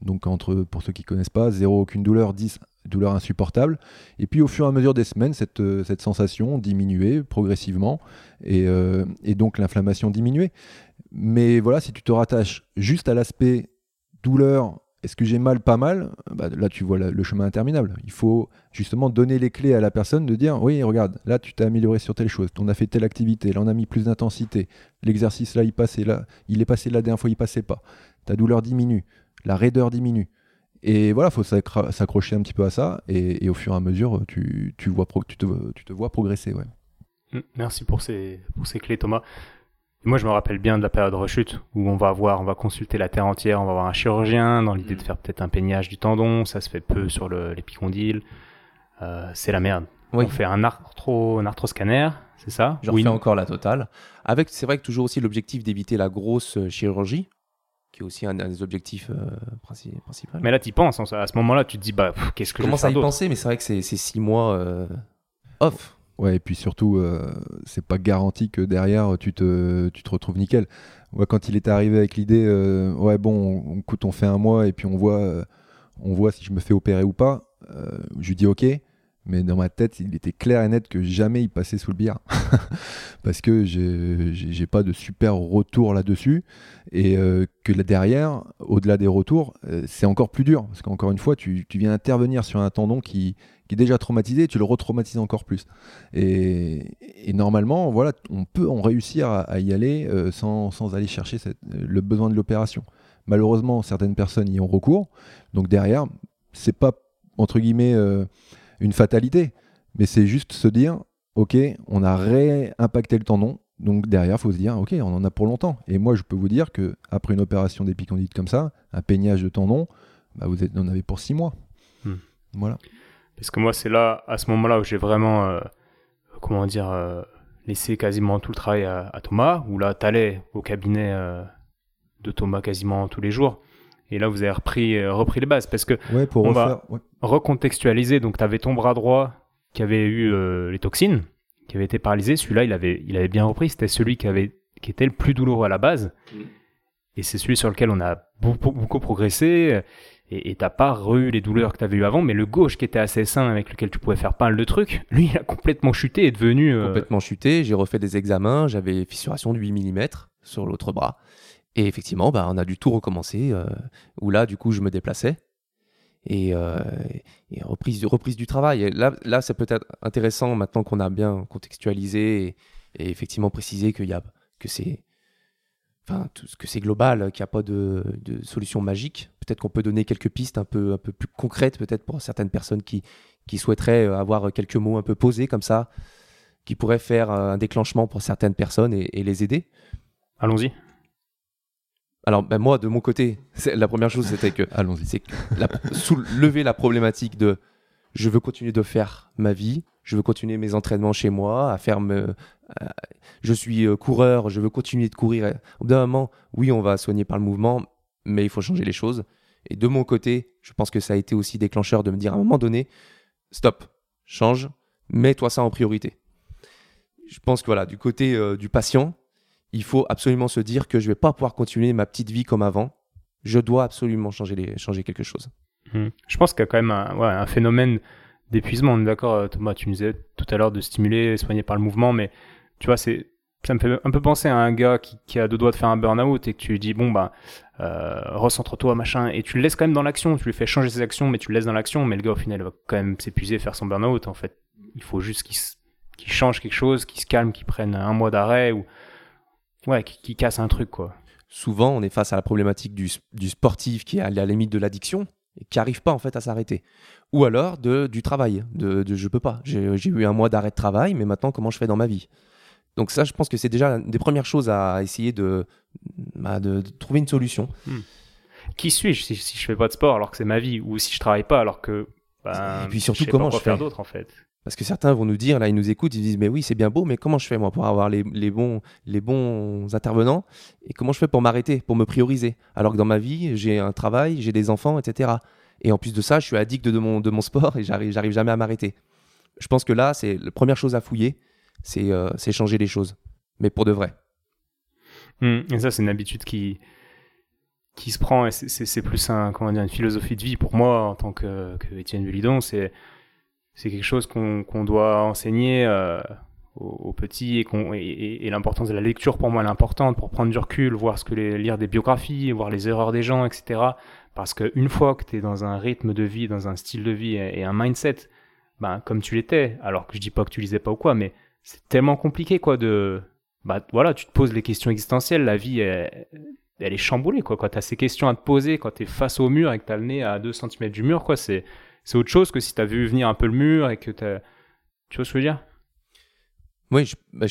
Donc entre, pour ceux qui connaissent pas, 0 aucune douleur, 10 douleur insupportable. Et puis au fur et à mesure des semaines, cette, euh, sensation diminuait progressivement et, euh, et donc l'inflammation diminuait. Mais voilà, si tu te rattaches juste à l'aspect douleur est-ce que j'ai mal, pas mal? Bah, Là, tu vois le chemin interminable. Il faut justement donner les clés à la personne de dire oui, regarde, là, tu t'es amélioré sur telle chose, on a fait telle activité, là, on a mis plus d'intensité, l'exercice là, il passait là, il est passé la dernière fois, il passait pas. Ta douleur diminue, la raideur diminue. Et voilà, il faut s'accrocher un petit peu à ça, et, au fur et à mesure, tu, vois tu, te, tu te vois progresser. Ouais. Mmh, merci pour ces, pour ces clés, Thomas. Moi, je me rappelle bien de la période de rechute où on va voir, on va consulter la terre entière, on va voir un chirurgien dans l'idée de mm. faire peut-être un peignage du tendon. Ça se fait peu sur l'épicondyle. Euh, c'est la merde. On fait un, arthro, un arthroscanner, c'est ça? Je refais encore la totale. Avec, c'est vrai que toujours aussi l'objectif d'éviter la grosse euh, chirurgie, qui est aussi un, des objectifs euh, principaux. Mais là, tu penses, à ce moment-là, tu te dis, bah, qu'est-ce que je vais faire à y penser, mais c'est vrai que c'est six mois euh, off. Ouais, et puis surtout, euh, c'est pas garanti que derrière tu te, tu te retrouves nickel. Ouais, quand il est arrivé avec l'idée, euh, ouais, bon, on, écoute, on fait un mois et puis on voit, euh, on voit si je me fais opérer ou pas, je lui dis ok, mais dans ma tête, il était clair et net que jamais il passait sous le billard. Parce que j'ai pas de super retour là-dessus. Et que là derrière, au-delà des retours, c'est encore plus dur. Parce qu'encore une fois, tu, tu, viens intervenir sur un tendon qui, qui est déjà traumatisé, tu le retraumatises encore plus. Et, normalement, voilà, on peut en réussir à, y aller euh, sans, aller chercher le besoin de l'opération. Malheureusement, certaines personnes y ont recours. Donc derrière, c'est pas entre guillemets euh, une fatalité, mais c'est juste se dire, ok, on a réimpacté le tendon. Donc derrière, il faut se dire, ok, on en a pour longtemps. Et moi, je peux vous dire que après une opération d'épicondyle comme ça, un peignage de tendon, bah, vous en avez pour six mois. Hmm. Voilà. Parce que moi, c'est là, à ce moment-là, où j'ai vraiment, euh, comment dire, euh, laissé quasiment tout le travail à, Thomas, où là, t'allais au cabinet euh, de Thomas quasiment tous les jours. Et là, vous avez repris, repris les bases. Parce que ouais, pour on va recontextualiser. Donc, tu avais ton bras droit qui avait eu les toxines, qui avait été paralysé. Celui-là, il avait, il avait bien repris. C'était celui qui, avait, qui était le plus douloureux à la base. Mm. Et c'est celui sur lequel on a beaucoup, beaucoup progressé et t'as pas eu les douleurs que t'avais eu avant, mais le gauche qui était assez sain, avec lequel tu pouvais faire pas mal de trucs, lui il a complètement chuté et est devenu. Euh, complètement chuté, j'ai refait des examens, j'avais fissuration de 8 mm sur l'autre bras. Et effectivement, bah, on a dû tout recommencer, euh, où là du coup je me déplaçais. Et, euh, reprise, du travail. là, là c'est peut-être intéressant maintenant qu'on a bien contextualisé et, et effectivement précisé qu'il y a, que c'est enfin, que c'est global, qu'il n'y a pas de, solution magique. Peut-être qu'on peut donner quelques pistes un peu, un peu plus concrètes, peut-être pour certaines personnes qui, qui souhaiteraient euh, avoir quelques mots un peu posés comme ça, qui pourraient faire euh, un déclenchement pour certaines personnes et, les aider. Allons-y. Alors, ben moi, de mon côté, la première chose, c'était que. Allons-y. C'est soulever la problématique de je veux continuer de faire ma vie, je veux continuer mes entraînements chez moi, à faire me, je suis euh, coureur, je veux continuer de courir. Au bout d'un moment, oui, on va soigner par le mouvement, mais il faut changer les choses. Et de mon côté, je pense que ça a été aussi déclencheur de me dire à un moment donné, stop, change, mets-toi ça en priorité. Je pense que voilà, du côté euh, du patient, il faut absolument se dire que je vais pas pouvoir continuer ma petite vie comme avant. Je dois absolument changer, les, changer quelque chose. Mmh. Je pense qu'il y a quand même un, un phénomène d'épuisement. On est d'accord, euh, Thomas, tu nous disais tout à l'heure de stimuler, soigner par le mouvement, mais tu vois, c'est ça me fait un peu penser à un gars qui, a deux doigts de faire un burn-out et que tu lui dis bon bah euh, recentre-toi machin et tu le laisses quand même dans l'action, tu lui fais changer ses actions mais tu le laisses dans l'action mais le gars au final va quand même s'épuiser faire son burn-out en fait il faut juste qu'il change quelque chose, qu'il se calme, qu'il prenne un mois d'arrêt ou ouais qu'il casse un truc quoi. Souvent on est face à la problématique du, sportif qui est à la limite de l'addiction et qui n'arrive pas en fait à s'arrêter ou alors de, du travail de, de je peux pas j'ai eu un mois d'arrêt de travail mais maintenant comment je fais dans ma vie? Donc ça, je pense que c'est déjà une des premières choses à essayer de, bah, de, trouver une solution. Hmm. Qui suis-je si, si je fais pas de sport alors que c'est ma vie ou si je travaille pas alors que ben, et puis surtout comment je faire d'autre en fait. Parce que certains vont nous dire, là, ils nous écoutent, ils disent, mais oui, c'est bien beau, mais comment je fais, moi, pour avoir les, les, bons, les bons intervenants? Et comment je fais pour m'arrêter, pour me prioriser? Alors que dans ma vie, j'ai un travail, j'ai des enfants, etc. Et en plus de ça, je suis addict de mon, de mon sport et j'arrive, j'arrive jamais à m'arrêter. Je pense que là, c'est la première chose à fouiller, euh, c'est changer les choses, mais pour de vrai. Hmm. et ça, c'est une habitude qui, qui se prend, et c'est plus un, comment dire, une philosophie de vie pour moi en tant que, que Étienne Vulidon. C'est quelque chose qu'on doit enseigner euh, aux, petits et, et, et, l'importance de la lecture pour moi elle est importante pour prendre du recul, voir ce que les, lire des biographies, voir les erreurs des gens, etc. Parce qu'une fois que tu es dans un rythme de vie, dans un style de vie et, un mindset, ben, comme tu l'étais, alors que je dis pas que tu lisais pas ou quoi, mais c'est tellement compliqué quoi de bah voilà, tu te poses les questions existentielles, la vie elle, est chamboulée quoi. Quand tu as ces questions à te poser, quand tu es face au mur et que tu as le nez à 2 cm du mur quoi, c'est c'est autre chose que si tu as vu venir un peu le mur et que tu tu vois ce que je veux dire? Oui, bah,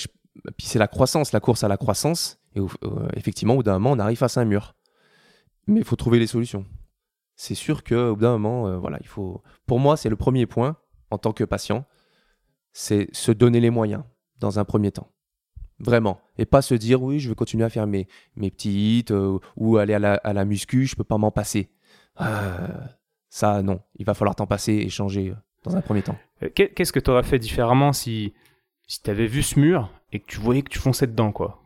puis c'est la croissance, la course à la croissance et effectivement au bout d'un moment on arrive face à un mur. Mais il faut trouver les solutions. C'est sûr qu'au bout d'un moment euh, voilà, il faut pour moi, c'est le premier point en tant que patient, c'est se donner les moyens dans un premier temps. Vraiment. Et pas se dire, oui, je vais continuer à faire mes, mes petits hits euh, ou aller à la, à la, muscu, je peux pas m'en passer. Euh, ça, non. Il va falloir t'en passer et changer euh, dans un premier temps. Qu'est-ce que tu aurais fait différemment si, si tu avais vu ce mur et que tu voyais que tu fonçais dedans, quoi?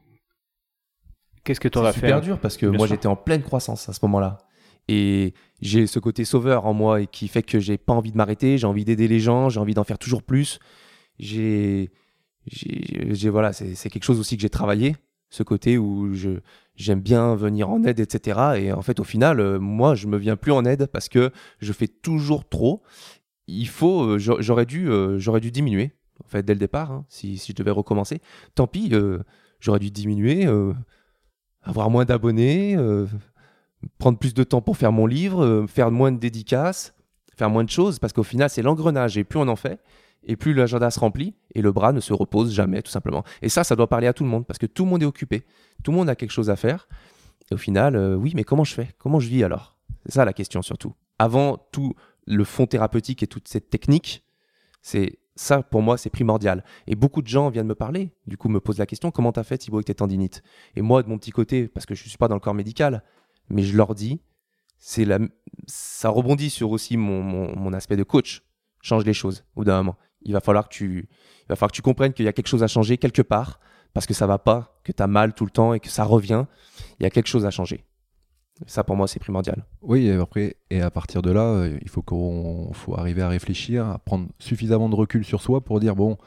Qu'est-ce que tu aurais fait C'est super dur parce que moi, j'étais en pleine croissance à ce moment-là. Et j'ai ce côté sauveur en moi et qui fait que j'ai pas envie de m'arrêter, j'ai envie d'aider les gens, j'ai envie d'en faire toujours plus. J'ai j'ai voilà, c'est quelque chose aussi que j'ai travaillé, ce côté où je j'aime bien venir en aide, etc. Et en fait, au final, euh, moi, je me viens plus en aide parce que je fais toujours trop. Il faut, euh, j'aurais dû, euh, j'aurais dû diminuer. En fait, dès le départ, hein, si, si, je devais recommencer, tant pis, j'aurais dû diminuer, avoir moins d'abonnés, prendre plus de temps pour faire mon livre, faire moins de dédicaces, faire moins de choses, parce qu'au final, c'est l'engrenage et plus on en fait, et plus l'agenda se remplit et le bras ne se repose jamais, tout simplement. Et ça, ça doit parler à tout le monde parce que tout le monde est occupé, tout le monde a quelque chose à faire. Et au final, euh, oui, mais comment je fais? Comment je vis alors? C'est ça la question surtout. Avant tout le fond thérapeutique et toute cette technique, c'est ça pour moi, c'est primordial. Et beaucoup de gens viennent me parler, du coup me posent la question comment t'as fait Thibaut avec tes tendinites? Et moi, de mon petit côté, parce que je ne suis pas dans le corps médical, mais je leur dis, c'est la... ça rebondit sur aussi mon, mon, mon aspect de coach change les choses au d'un moment il va falloir que tu, comprennes qu'il y a quelque chose à changer quelque part, parce que ça va pas, que tu as mal tout le temps et que ça revient. Il y a quelque chose à changer. Ça, pour moi, c'est primordial. Oui, et après, et à partir de là, euh, il faut qu'on faut arriver à réfléchir, à prendre suffisamment de recul sur soi pour dire bon,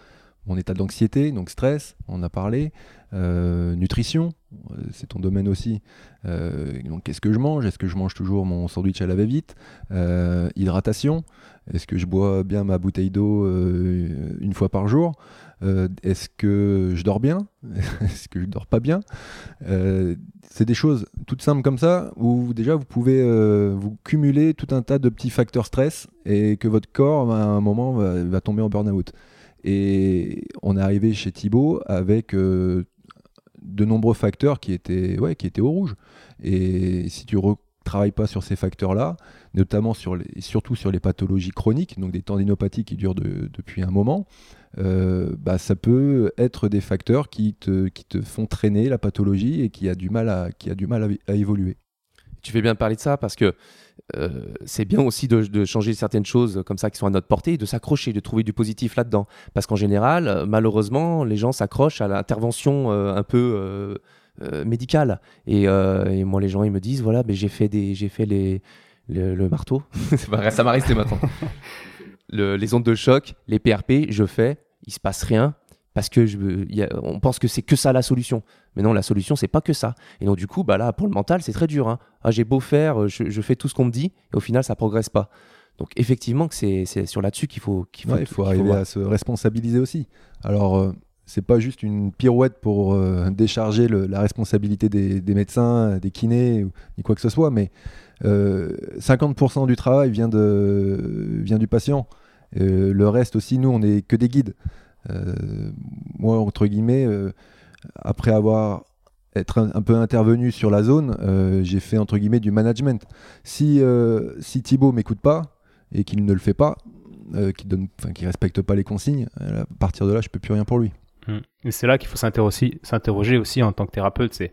mon état d'anxiété, donc stress, on a parlé, euh, nutrition, euh, c'est ton domaine aussi. donc, qu'est-ce que je mange? Est-ce que je mange toujours mon sandwich à la va-vite? Hydratation. Est-ce que je bois bien ma bouteille d'eau euh, une fois par jour? Euh, Est-ce que je dors bien? Est-ce que je dors pas bien? Euh, C'est des choses toutes simples comme ça où déjà vous pouvez vous cumuler tout un tas de petits facteurs stress et que votre corps à un moment va, tomber en burn-out. Et on est arrivé chez Thibaut avec de nombreux facteurs qui étaient, ouais, qui étaient au rouge. Et si tu travaille pas sur ces facteurs-là, notamment sur les, surtout sur les pathologies chroniques, donc des tendinopathies qui durent depuis un moment, euh, bah, ça peut être des facteurs qui te, qui te font traîner la pathologie et qui a du mal à, qui a du mal à, évoluer. Tu fais bien de parler de ça parce que euh, c'est bien aussi de, changer certaines choses comme ça qui sont à notre portée et de s'accrocher, de trouver du positif là-dedans. Parce qu'en général, malheureusement, les gens s'accrochent à l'intervention euh, un peu euh, médical. Euh, et, moi, les gens, ils me disent voilà, mais j'ai fait, des, j'ai fait les, le, marteau. ça m'a resté maintenant. les ondes de choc, les PRP, je fais, il se passe rien parce que je, on pense que c'est que ça la solution. Mais non, la solution, c'est pas que ça. Et donc, du coup, bah là, pour le mental, c'est très dur. Hein. Ah, j'ai beau faire, je, fais tout ce qu'on me dit, et au final, ça progresse pas. Donc, effectivement, que c'est, sur là-dessus qu'il faut, qu'il faut, il faut arriver à se responsabiliser aussi. Alors, euh, c'est pas juste une pirouette pour euh, décharger la responsabilité des, médecins, des kinés, ni quoi que ce soit, mais 50% euh, du travail vient, de, vient du patient. Euh, le reste aussi, nous, on n'est que des guides. moi, entre guillemets, après avoir être un, peu intervenu sur la zone, j'ai fait entre guillemets du management. Si, si Thibaut m'écoute pas et qu'il ne le fait pas, qu'il ne respecte pas les consignes, à partir de là, je peux plus rien pour lui. Mm. Et c'est là qu'il faut s'interroger aussi en tant que thérapeute, c'est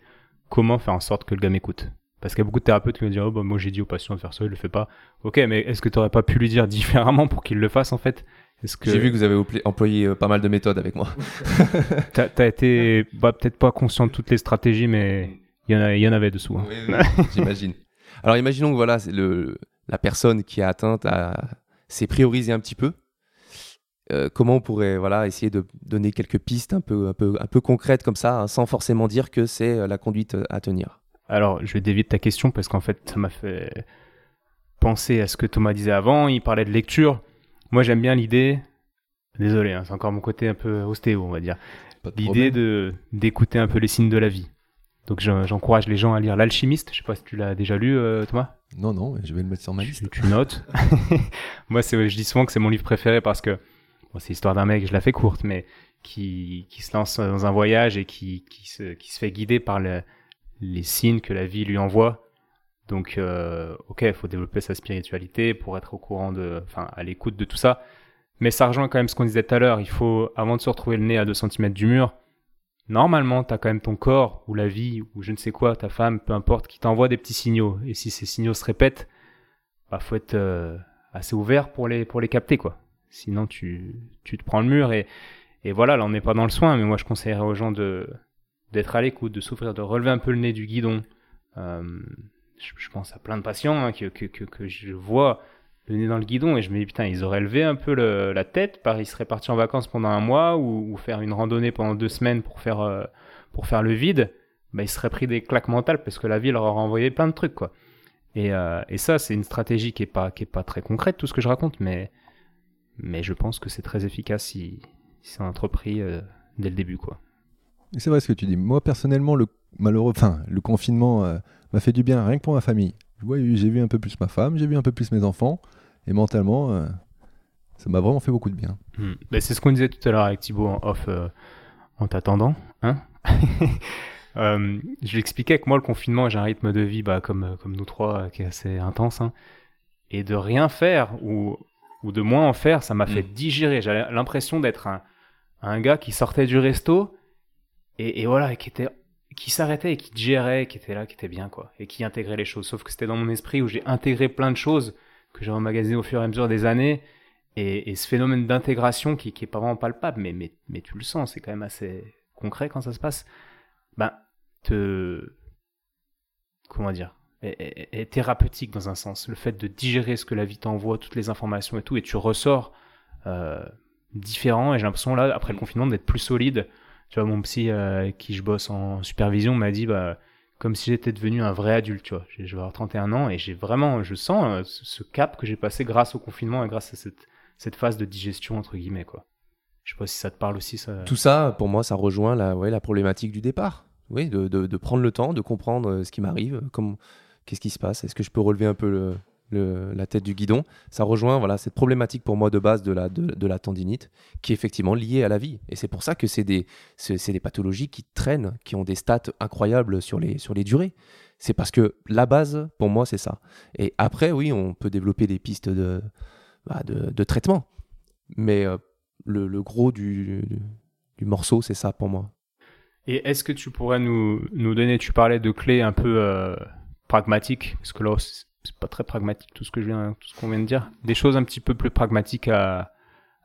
comment faire en sorte que le gars m'écoute? Parce qu'il y a beaucoup de thérapeutes qui me disent oh, bah, moi j'ai dit au patient de faire ça, il le fait pas. Ok, mais est-ce que tu n'aurais pas pu lui dire différemment pour qu'il le fasse en fait? Que... J'ai vu que vous avez employé euh, pas mal de méthodes avec moi. tu as été bah, peut-être pas conscient de toutes les stratégies, mais il y, y en avait dessous. Hein. Oui, j'imagine. Alors imaginons que voilà, le, la personne qui est atteinte s'est priorisée un petit peu euh, comment on pourrait voilà, essayer de donner quelques pistes un peu, un peu, un peu concrètes comme ça, hein, sans forcément dire que c'est euh, la conduite à tenir? Alors, je vais dévier de ta question parce qu'en fait, ça m'a fait penser à ce que Thomas disait avant. Il parlait de lecture. Moi, j'aime bien l'idée. Désolé, hein, c'est encore mon côté un peu ostéo, on va dire. L'idée de d'écouter un peu les signes de la vie. Donc j'encourage les gens à lire L'Alchimiste. Je sais pas si tu l'as déjà lu, euh, Thomas? Non, non, je vais le mettre sur ma liste. Tu, notes. Moi, c'est, je dis souvent que c'est mon livre préféré parce que c'est l'histoire d'un mec, je la fais courte, mais qui, qui se lance dans un voyage et qui, qui, se, qui se fait guider par le, les signes que la vie lui envoie. Donc, euh, ok, il faut développer sa spiritualité pour être au courant de, enfin, à l'écoute de tout ça. Mais ça rejoint quand même ce qu'on disait tout à l'heure. Il faut, avant de se retrouver le nez à 2 cm du mur, normalement, tu as quand même ton corps ou la vie ou je ne sais quoi, ta femme, peu importe, qui t'envoie des petits signaux. Et si ces signaux se répètent, bah, faut être euh, assez ouvert pour les, pour les capter, quoi. Sinon, tu, tu te prends le mur et, et voilà, là, on n'est pas dans le soin, mais moi, je conseillerais aux gens de, d'être à l'écoute, de souffrir, de relever un peu le nez du guidon. Euh, je, pense à plein de patients hein, que, que, que, je vois le nez dans le guidon et je me dis putain ils auraient levé un peu la tête par ils seraient partis en vacances pendant un mois ou, faire une randonnée pendant deux semaines pour faire euh, pour faire le vide bah ils seraient pris des claques mentales parce que la vie leur aurait envoyé plein de trucs quoi et, euh, et ça c'est une stratégie qui est pas qui est pas très concrète tout ce que je raconte mais mais je pense que c'est très efficace si, c'est entrepris dès le début quoi c'est vrai ce que tu dis moi personnellement le malheureux enfin le confinement m'a fait du bien rien que pour ma famille j'ai vu un peu plus ma femme, j'ai vu un peu plus mes enfants, et mentalement, euh, ça m'a vraiment fait beaucoup de bien. Ben, c'est ce qu'on disait tout à l'heure avec Thibaut en off, euh, en t'attendant. Hein euh, je l'expliquais que moi, le confinement, j'ai un rythme de vie bah, comme, comme nous trois qui est assez intense. Hein. et de rien faire ou, ou de moins en faire, ça m'a fait hmm. digérer. J'avais l'impression d'être un, un gars qui sortait du resto et, et voilà, qui était qui s'arrêtait et qui gérait, qui était là, qui était bien, quoi, et qui intégrait les choses. Sauf que c'était dans mon esprit où j'ai intégré plein de choses que j'ai emmagasinées au fur et à mesure des années, et, et ce phénomène d'intégration qui, qui est pas vraiment palpable, mais, mais, mais tu le sens, c'est quand même assez concret quand ça se passe, ben, te, comment dire, est, thérapeutique dans un sens. Le fait de digérer ce que la vie t'envoie, toutes les informations et tout, et tu ressors euh, différent, et j'ai l'impression là, après le confinement, d'être plus solide tu vois, mon psy euh, qui je bosse en supervision m'a dit, bah, comme si j'étais devenu un vrai adulte, tu vois. Je vais avoir 31 ans et j'ai vraiment, je sens euh, ce cap que j'ai passé grâce au confinement et grâce à cette, cette phase de digestion, entre guillemets, quoi. Je sais pas si ça te parle aussi, ça. Tout ça, pour moi, ça rejoint la, ouais, la problématique du départ. Oui, de, de, prendre le temps, de comprendre euh, ce qui m'arrive, comme, qu'est-ce qui se passe, est-ce que je peux relever un peu le, la tête du guidon. Ça rejoint voilà, cette problématique pour moi de base de la, de, la tendinite, qui est effectivement liée à la vie. Et c'est pour ça que c'est des, des pathologies qui traînent, qui ont des stats incroyables sur les, sur les durées. C'est parce que la base, pour moi, c'est ça. Et après, oui, on peut développer des pistes de, bah, de, traitement. Mais euh, le, gros du, morceau, c'est ça pour moi. Et est-ce que tu pourrais nous, nous donner, tu parlais de clés un peu euh, pragmatiques, parce que là, c'est pas très pragmatique tout ce que je viens, tout ce qu'on vient de dire. Des choses un petit peu plus pragmatiques à,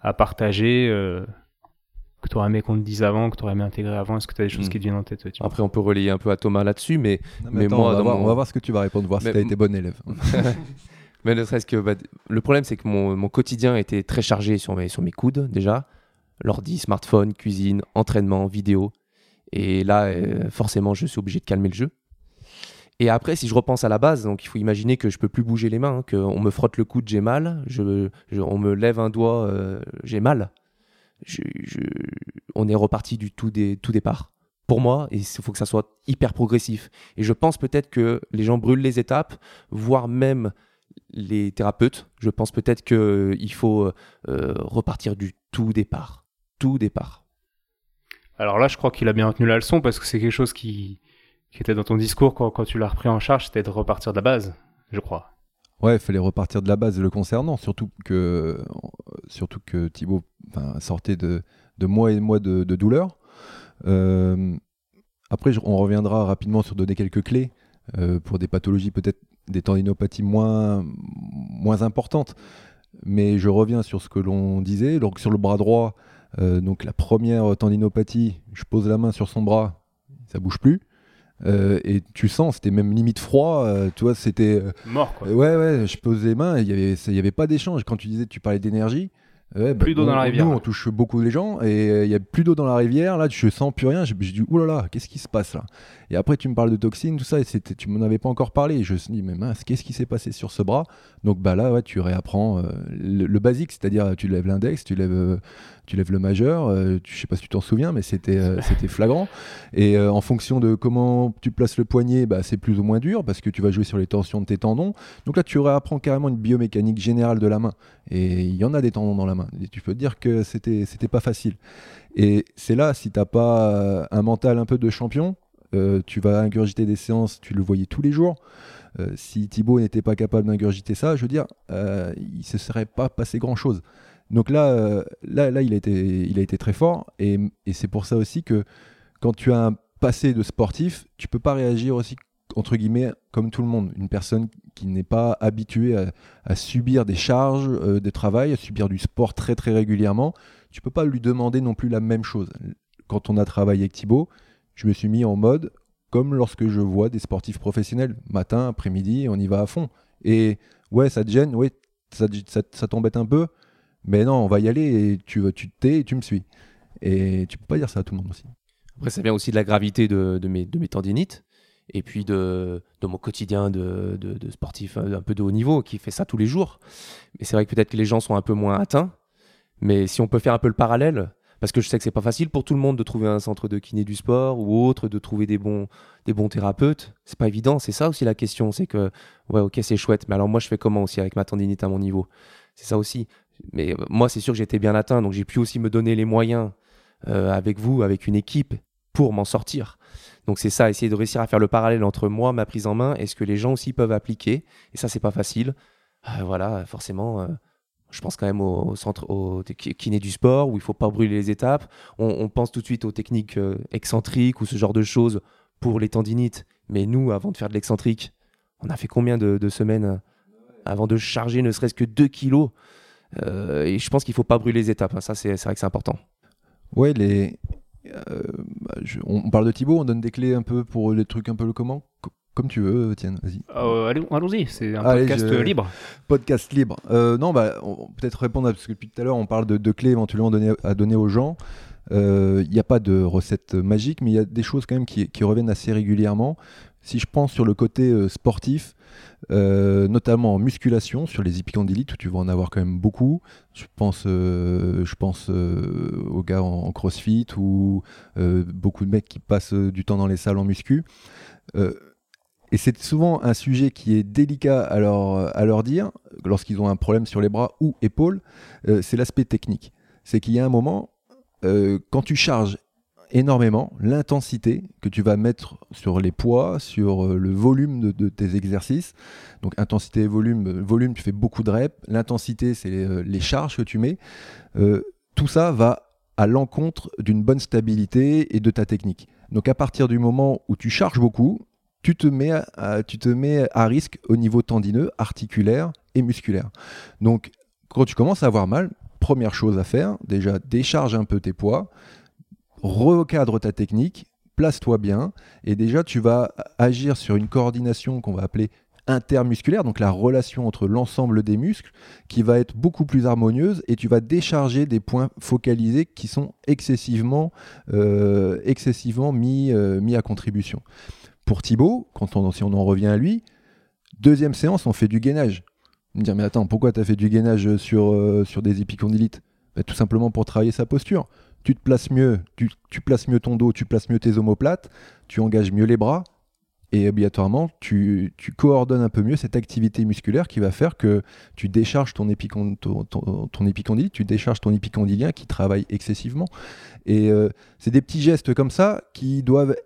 à partager, euh, que tu aurais aimé qu'on te dise avant, que tu aurais aimé intégrer avant. Est-ce que tu as des choses hmm. qui te viennent en tête Après, on peut relayer un peu à Thomas là-dessus, mais, mais, moi, on va, voir, on va, voir, ce que tu vas répondre, voir si tu as été bon élève. mais ne serait-ce que bah, le problème, c'est que mon, mon, quotidien était très chargé sur mes, sur mes coudes déjà. L'ordi, smartphone, cuisine, entraînement, vidéo. Et là, euh, forcément, je suis obligé de calmer le jeu. Et après, si je repense à la base, donc il faut imaginer que je peux plus bouger les mains, hein, qu'on me frotte le coude, j'ai mal, je, on me lève un doigt, euh, j'ai mal. on est reparti du tout, des, tout départ. Pour moi, il faut que ça soit hyper progressif. Et je pense peut-être que les gens brûlent les étapes, voire même les thérapeutes. Je pense peut-être qu'il faut euh, repartir du tout départ. Tout départ. Alors là, je crois qu'il a bien retenu la leçon parce que c'est quelque chose qui, qui était dans ton discours quand, tu l'as repris en charge, c'était de repartir de la base, je crois. Ouais, il fallait repartir de la base le concernant, surtout que, surtout Thibaut sortait de, de mois et mois de, de douleur. Euh, après, on reviendra rapidement sur donner quelques clés euh, pour des pathologies, peut-être des tendinopathies moins, moins importantes. Mais je reviens sur ce que l'on disait. Donc, sur le bras droit, euh, donc la première tendinopathie, je pose la main sur son bras, ça bouge plus. Euh, et tu sens, c'était même limite froid, euh, tu vois, c'était... Euh, Mort, quoi. ouais, ouais, je posais les mains, il n'y avait, y avait pas d'échange. Quand tu disais, tu parlais d'énergie, Ouais, bah, Plus d'eau dans la rivière. Nous, on touche beaucoup les gens et il y a plus d'eau dans la rivière. Là, je sens plus rien. J'ai j'ai dit, oulala, qu'est-ce qui se passe là? Et après, tu me parles de toxines, tout ça, et c'était, tu m'en avais pas encore parlé. Et je me suis dit, mais mince, qu'est-ce qui s'est passé sur ce bras? Donc bah là, ouais, tu réapprends euh, le, le basique, c'est-à-dire tu lèves l'index, tu lèves, euh, tu lèves le majeur. euh, tu, je sais pas si tu t'en souviens, mais c'était, euh, c'était flagrant. Et euh, en fonction de comment tu places le poignet, bah, c'est plus ou moins dur parce que tu vas jouer sur les tensions de tes tendons. Donc là, tu réapprends carrément une biomécanique générale de la main. Et il y en a des tendons dans la main. Et tu peux te dire que c'était c'était pas facile. Et c'est là, si t'as pas euh, un mental un peu de champion, tu vas ingurgiter des séances, tu le voyais tous les jours. Si Thibaut n'était pas capable d'ingurgiter ça, je veux dire, il se serait pas passé grand chose. Donc là, euh, là, là, il a été, il a été très fort. Et, c'est pour ça aussi que quand tu as un passé de sportif, tu peux pas réagir aussi entre guillemets comme tout le monde. Une personne qui n'est pas habituée à, subir des charges euh, de travail, à subir du sport très très régulièrement, tu peux pas lui demander non plus la même chose. Quand on a travaillé avec Thibaut, je me suis mis en mode comme lorsque je vois des sportifs professionnels, matin, après-midi, on y va à fond. Et ouais, ça te gêne, ouais, ça, ça, ça t'embête un peu, mais non, on va y aller et tu, tu te tais et tu me suis. Et tu peux pas dire ça à tout le monde aussi. Après, ça vient aussi de la gravité de, mes, tendinites et puis de, mon quotidien de sportif euh, un peu de haut niveau qui fait ça tous les jours. Mais c'est vrai que peut-être que les gens sont un peu moins atteints. Mais si on peut faire un peu le parallèle, parce que je sais que c'est pas facile pour tout le monde de trouver un centre de kiné du sport ou autre, de trouver des bons, des bons thérapeutes. C'est pas évident. C'est ça aussi la question. C'est que, ouais, ok, c'est chouette. Mais alors moi, je fais comment aussi avec ma tendinite à mon niveau? C'est ça aussi. Mais euh, moi, c'est sûr que j'étais bien atteint. Donc j'ai pu aussi me donner les moyens euh, avec vous, avec une équipe, pour m'en sortir. Donc c'est ça, essayer de réussir à faire le parallèle entre moi, ma prise en main, et ce que les gens aussi peuvent appliquer. Et ça, c'est pas facile. Euh, voilà, forcément, je pense quand même au, centre, au kiné du sport, où il faut pas brûler les étapes. On, pense tout de suite aux techniques excentriques ou ce genre de choses pour les tendinites. Mais nous, avant de faire de l'excentrique, on a fait combien de, de semaines avant de charger ne serait-ce que 2 kilos? Et je pense qu'il faut pas brûler les étapes. hein. Ça, c'est vrai que c'est important. Ouais, les. euh, bah, je- on parle de Thibaut, on donne des clés un peu pour les trucs un peu le comment? Co- Comme tu veux, tiens, vas-y. Euh, allez- Allons-y, c'est un Allez, podcast je- euh, libre. Podcast libre. Euh, non, bah, on- peut-être répondre à parce que depuis tout à l'heure, on parle de, de clés éventuellement à donner, à donner aux gens. Euh, Il n'y a pas de recette magique, mais il y a des choses quand même qui, qui reviennent assez régulièrement. Si je pense sur le côté euh, sportif, euh, notamment en musculation, sur les épicondylites, où tu vas en avoir quand même beaucoup. Je pense, euh, je pense aux gars en, crossfit ou beaucoup de mecs qui passent du temps dans les salles en muscu. Et c'est souvent un sujet qui est délicat à leur, à leur dire, lorsqu'ils ont un problème sur les bras ou épaules, c'est l'aspect technique. C'est qu'il y a un moment, quand tu charges énormément, l'intensité que tu vas mettre sur les poids, sur euh, le volume de, tes exercices, donc intensité et volume, euh, volume tu fais beaucoup de reps, l'intensité c'est euh, les charges que tu mets, tout ça va à l'encontre d'une bonne stabilité et de ta technique. Donc à partir du moment où tu charges beaucoup, tu te mets tu te mets à risque au niveau tendineux, articulaire et musculaire. Donc quand tu commences à avoir mal, première chose à faire, déjà décharge un peu tes poids, recadre ta technique, place-toi bien, et déjà tu vas agir sur une coordination qu'on va appeler intermusculaire, donc la relation entre l'ensemble des muscles, qui va être beaucoup plus harmonieuse, et tu vas décharger des points focalisés qui sont excessivement, euh, excessivement mis, euh, mis à contribution. Pour Thibaut, quand on, si on en revient à lui, deuxième séance, on fait du gainage. Me dire, mais attends, pourquoi tu as fait du gainage sur, euh, sur des épicondylites Bah, Tout simplement pour travailler sa posture. Tu te places mieux, tu, places mieux ton dos, tu places mieux tes omoplates, tu engages mieux les bras, et obligatoirement, tu, coordonnes un peu mieux cette activité musculaire qui va faire que tu décharges ton, épicon- ton, ton- ton épicondyle, tu décharges ton épicondylien qui travaille excessivement. Et euh, c'est des petits gestes comme ça qui doivent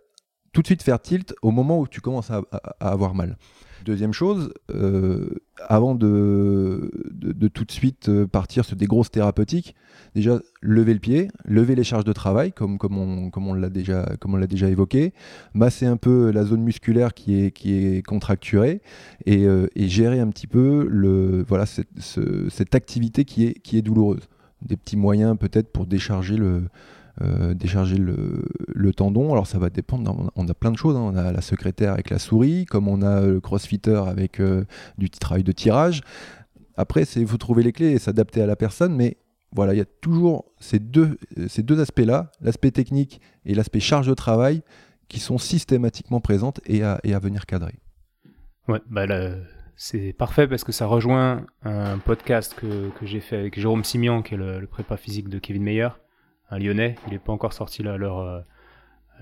tout de suite faire tilt au moment où tu commences à avoir mal. Deuxième chose, euh, avant de, tout de suite euh, partir sur des grosses thérapeutiques, déjà lever le pied, lever les charges de travail, comme, on, l'a déjà, évoqué, masser un peu la zone musculaire qui est, contracturée et, euh, et gérer un petit peu voilà, cette, ce- cette activité qui est douloureuse. Des petits moyens peut-être pour décharger le, euh, décharger le, le tendon. Alors ça va dépendre, on a- plein de choses. hein. On a la secrétaire avec la souris, comme on a le crossfitter avec euh, du travail de tirage. Après, c'est vous trouver les clés et s'adapter à la personne, mais voilà, il y a toujours ces deux, ces deux aspects-là, l'aspect technique et l'aspect charge de travail, qui sont systématiquement présentes et à, et à venir cadrer. Bah c'est parfait parce que ça rejoint un podcast que, que j'ai fait avec Jérôme Simian, qui est le, prépa physique de Kevin Meyer, lyonnais. Il n'est pas encore sorti là à l'heure, euh,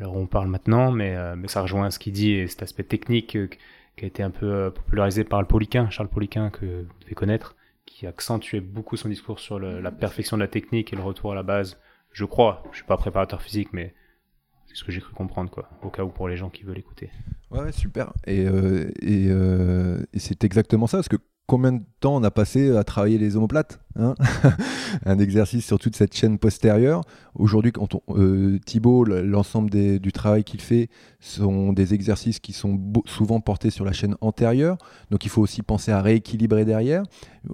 où on parle maintenant, mais, euh, mais ça rejoint ce qu'il dit et cet aspect technique euh, qui a été un peu popularisé par le Poliquin, Charles Poliquin, que vous devez connaître, qui accentuait beaucoup son discours sur la perfection de la technique et le retour à la base. Je crois, je suis pas préparateur physique, mais c'est ce que j'ai cru comprendre, quoi, au cas où pour les gens qui veulent écouter. Ouais, super. Et, euh, euh, et, c'est exactement ça, parce que combien de temps on a passé à travailler les omoplates hein Un exercice sur toute cette chaîne postérieure. Aujourd'hui, quand on, euh, l'ensemble du travail qu'il fait sont des exercices qui sont souvent portés sur la chaîne antérieure. Donc il faut aussi penser à rééquilibrer derrière.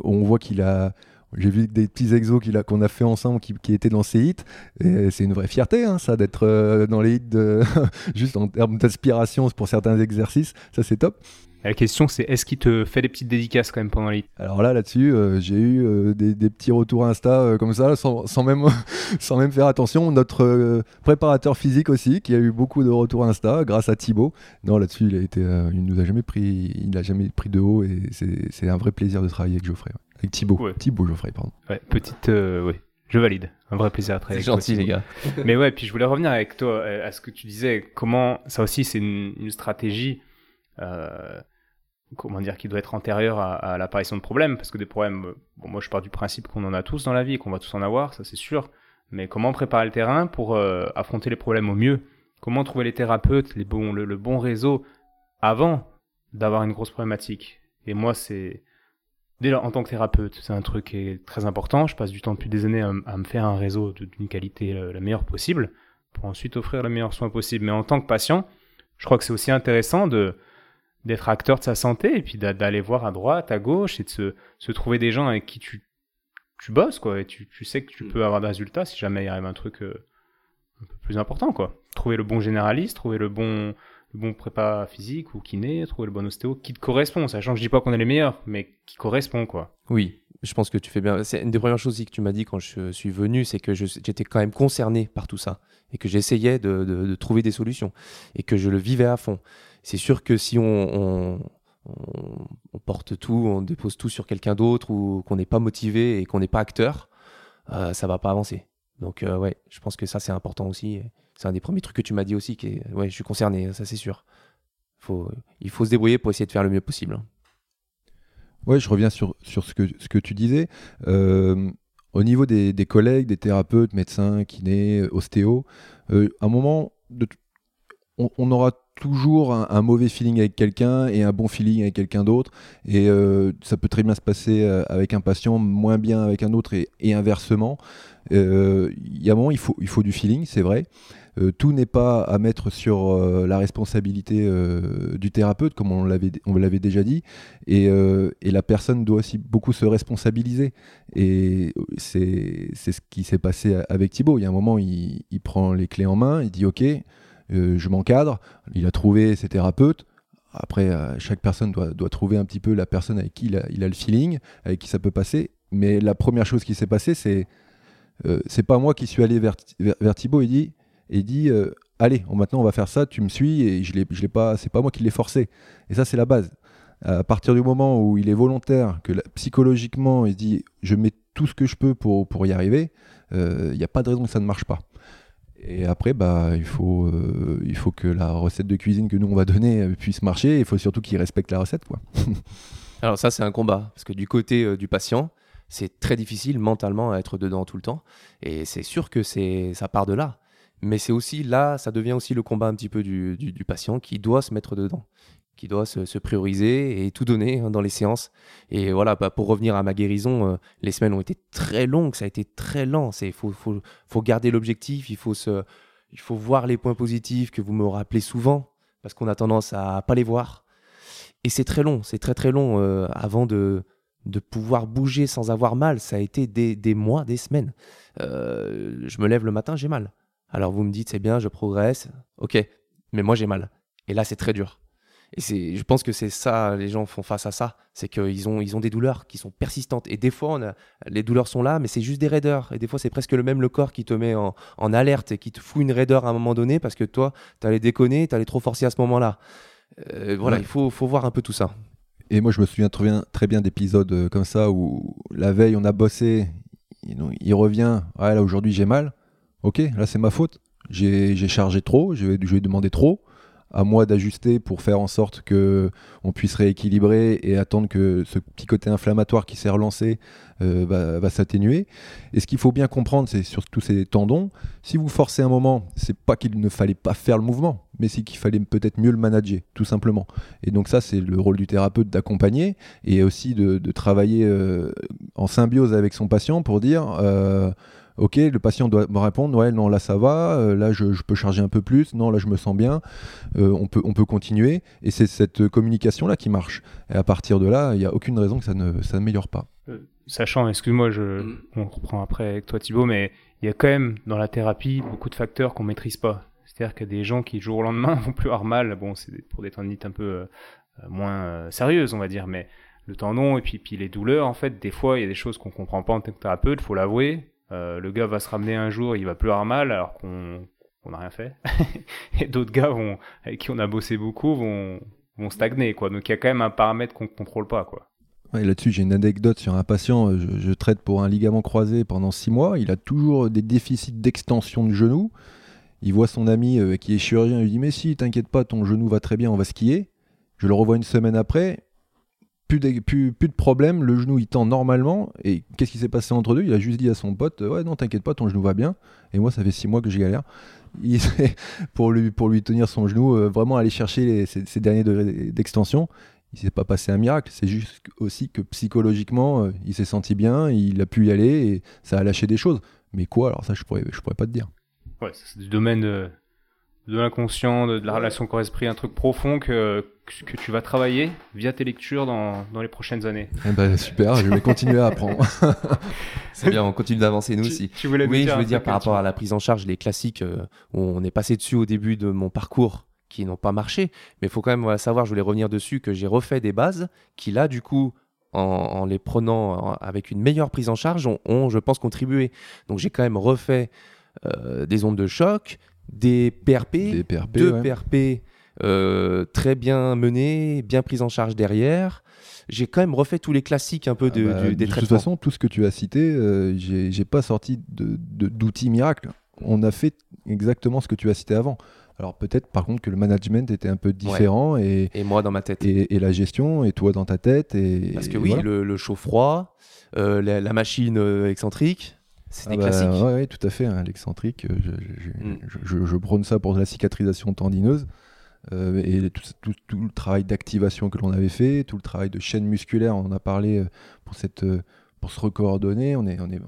On voit qu'il a j'ai vu des petits exos qu'on a, fait ensemble qui, étaient dans ces hits. Et c'est une vraie fierté, hein, ça, d'être euh, dans les hits juste en termes d'aspiration pour certains exercices. Ça, c'est top. La question, c'est est-ce qu'il te fait des petites dédicaces quand même pendant les Alors là, là-dessus, euh, j'ai eu euh, des, petits retours Insta comme ça, sans, même, sans même faire attention. Notre préparateur physique aussi, qui a eu beaucoup de retours Insta grâce à Thibaut. Non, là-dessus, il a été, il nous a jamais pris, il n'a jamais pris de haut et c'est un vrai plaisir de travailler avec Geoffrey. Avec Thibaut. Thibaut Geoffrey, pardon. Ouais, petite. Euh, oui, je valide. Un vrai plaisir à travailler C'est gentil, les gars. Mais ouais, puis je voulais revenir avec toi euh, à ce que tu disais. Comment. Ça aussi, c'est une, stratégie. Euh, comment dire, qui doit être antérieure à, l'apparition de problèmes, parce que des problèmes, bon, moi je pars du principe qu'on en a tous dans la vie et qu'on va tous en avoir, ça c'est sûr, mais comment préparer le terrain pour affronter les problèmes au mieux? Comment trouver les thérapeutes, les bons, le bon réseau avant d'avoir une grosse problématique? Et moi, c'est Déjà, en tant que thérapeute, c'est un truc qui est très important. Je passe du temps depuis des années à, me faire un réseau d'une qualité euh, la meilleure possible pour ensuite offrir le meilleur soin possible. Mais en tant que patient, je crois que c'est aussi intéressant de d'être acteur de sa santé et puis d'aller voir à droite, à gauche et de se, se, trouver des gens avec qui tu, tu bosses, quoi. Et tu, tu sais que tu mm. peux avoir des résultats si jamais il arrive un truc euh, un peu plus important, quoi. Trouver le bon généraliste, trouver le bon, le bon prépa physique ou kiné, trouver le bon ostéo qui te correspond, sachant que je dis pas qu'on est les meilleurs, mais qui correspond quoi. Oui, je pense que tu fais bien. C'est une des premières choses que tu m'as dit quand je suis venu, c'est que j'étais quand même concerné par tout ça et que j'essayais de, trouver des solutions et que je le vivais à fond. C'est sûr que si on, porte tout, on dépose tout sur quelqu'un d'autre ou qu'on n'est pas motivé et qu'on n'est pas acteur, euh, ça va pas avancer. Donc euh, ouais, je pense que ça c'est important aussi. C'est un des premiers trucs que tu m'as dit aussi. Qui ouais, je suis concerné, ça c'est sûr. Faut, il faut se débrouiller pour essayer de faire le mieux possible. Hein. Ouais, je reviens sur, sur ce, que, ce que tu disais. Euh, au niveau des, des, collègues, des thérapeutes, médecins, kinés, ostéos, euh, à un moment, on, aura toujours un, mauvais feeling avec quelqu'un et un bon feeling avec quelqu'un d'autre. Et euh, ça peut très bien se passer avec un patient, moins bien avec un autre et, et inversement. Il y a un moment, il faut, il faut du feeling, c'est vrai. Euh, tout n'est pas à mettre sur euh, la responsabilité euh, du thérapeute, comme on l'avait, l'avait déjà dit, et, la personne doit aussi beaucoup se responsabiliser. Et c'est, ce qui s'est passé avec Thibaut. Il y a un moment, il, il prend les clés en main, il dit Ok, je m'encadre. Il a trouvé ses thérapeutes. Après, chaque personne doit, trouver un petit peu la personne avec qui il a, le feeling, avec qui ça peut passer. Mais la première chose qui s'est passée, c'est c'est pas moi qui suis allé vers, vers, Thibaut. Il dit et dit euh, allez, maintenant on va faire ça, tu me suis et je l'ai, pas, c'est pas moi qui l'ai forcé. Et ça c'est la base. À partir du moment où il est volontaire, que psychologiquement il dit je mets tout ce que je peux pour, pour y arriver, euh, il n'y a pas de raison que ça ne marche pas. Et après, bah, il, faut, euh, il faut que la recette de cuisine que nous on va donner puisse marcher. Il faut surtout qu'il respecte la recette. Quoi. Alors ça, c'est un combat. Parce que du côté du patient, c'est très difficile mentalement à être dedans tout le temps. Et c'est sûr que ça part de là. Mais c'est aussi là, ça devient aussi le combat un petit peu du, du, patient qui doit se mettre dedans, qui doit se, se prioriser et tout donner hein, dans les séances. Et voilà, bah, pour revenir à ma guérison, euh, les semaines ont été très longues, ça a été très lent. Il faut, faut, faut, garder l'objectif, il, faut il faut voir les points positifs que vous me rappelez souvent, parce qu'on a tendance à pas les voir. Et c'est très long, c'est très très long euh, avant de, de pouvoir bouger sans avoir mal. Ça a été des, des mois, des semaines. Euh, je me lève le matin, j'ai mal. Alors vous me dites, c'est bien, je progresse, ok, mais moi j'ai mal. Et là, c'est très dur. Et c'est, je pense que c'est ça, les gens font face à ça. C'est qu'ils ont, ils ont des douleurs qui sont persistantes. Et des fois, on a- les douleurs sont là, mais c'est juste des raideurs. Et des fois, c'est presque le même le corps qui te met en, en alerte et qui te fout une raideur à un moment donné parce que toi, t'allais déconner, t'allais trop forcer à ce moment-là. Euh, voilà, Ouais. il faut, faut voir un peu tout ça. Et moi, je me souviens très bien, très bien d'épisodes euh, comme ça où la veille, on a bossé, il, revient, ouais, là aujourd'hui j'ai mal. Ok, là c'est ma faute. J'ai j'ai chargé trop, je vais, je vais demander trop. À moi d'ajuster pour faire en sorte que on puisse rééquilibrer et attendre que ce petit côté inflammatoire qui s'est relancé euh, va, s'atténuer. Et ce qu'il faut bien comprendre, c'est sur tous ces tendons, si vous forcez un moment, c'est pas qu'il ne fallait pas faire le mouvement, mais c'est qu'il fallait peut-être mieux le manager, tout simplement. Et donc ça, c'est le rôle du thérapeute d'accompagner et aussi de, de travailler euh, en symbiose avec son patient pour dire, euh, ok, le patient doit me répondre, ouais, non, là ça va, euh, là je, peux charger un peu plus, non, là je me sens bien, euh, on, peut, on peut continuer. Et c'est cette communication-là qui marche. Et à partir de là, il n'y a aucune raison que ça ne ça n'améliore pas. Euh, sachant, excuse-moi, je, on reprend après avec toi Thibaut, mais il y a quand même dans la thérapie beaucoup de facteurs qu'on maîtrise pas. C'est-à-dire qu'il y a des gens qui, du jour au lendemain, vont plus avoir mal. Bon, c'est pour des tendinites un peu moins sérieuses, on va dire, mais le tendon et puis, puis les douleurs, en fait, des fois, il y a des choses qu'on comprend pas en tant que thérapeute, faut l'avouer. Euh, le gars va se ramener un jour, il va plus avoir mal alors qu'on n'a rien fait. et d'autres gars avec qui on a bossé beaucoup vont, stagner, quoi. Donc il y a quand même un paramètre qu'on contrôle pas, quoi. Là-dessus, j'ai une anecdote sur un patient. euh, Je, je traite pour un ligament croisé pendant six mois. Il a toujours des déficits d'extension de genou. Il voit son ami euh, qui est chirurgien. Il lui dit Mais si, t'inquiète pas, ton genou va très bien, on va skier. Je le revois une semaine après. Plus de, plus, problème, le genou il tend normalement. Et qu'est-ce qui s'est passé entre deux? Il a juste dit à son pote Ouais, non, t'inquiète pas, ton genou va bien. Et moi, ça fait six mois que je galère. Pour, lui, tenir son genou, euh, vraiment aller chercher les- ces, derniers degrés d'extension il s'est pas passé un miracle. C'est juste aussi que psychologiquement, euh, il s'est senti bien, il a pu y aller et ça a lâché des choses. Mais quoi? Alors ça, je pourrais, je pourrais pas te dire. Ouais, c'est du domaine de, l'inconscient, de, de la relation corps-esprit, un truc profond que, que, tu vas travailler via tes lectures dans, dans les prochaines années. Eh ben, super, je vais continuer à apprendre. C'est bien, on continue d'avancer nous Tu- aussi. Tu voulais Oui, je veux dire par rapport à la prise en charge, les classiques euh, où on est passé dessus au début de mon parcours qui n'ont pas marché. Mais il faut quand même voilà, savoir, je voulais revenir dessus, que j'ai refait des bases qui là, du coup, en, en les prenant en- avec une meilleure prise en charge, ont, ont, je pense, contribué. Donc j'ai quand même refait euh, des ondes de choc, des PRP, Des PRP, deux ouais. PRP euh, très bien menés, bien pris en charge derrière. J'ai quand même refait tous les classiques un peu de, Ah bah, du- des de toute traitements. façon, tout ce que tu as cité, euh, j'ai pas sorti de- de- d'outils miracles. On a fait exactement ce que tu as cité avant. Alors peut-être par contre que le management était un peu différent et, Et moi dans ma tête. et, et la gestion et toi dans ta tête. Et, Parce que et oui, voilà. le, le chaud-froid, euh, la, la machine euh, excentrique, c'est Ah des bah, classiques. ouais, tout à fait. hein, L'excentrique, euh, je, je- je- Mm. je- je- prône ça pour la cicatrisation tendineuse. Euh, et tout, tout- tout le travail d'activation que l'on avait fait, tout le travail de chaîne musculaire, on en a parlé euh, pour, cette, pour se recoordonner. On est, on est,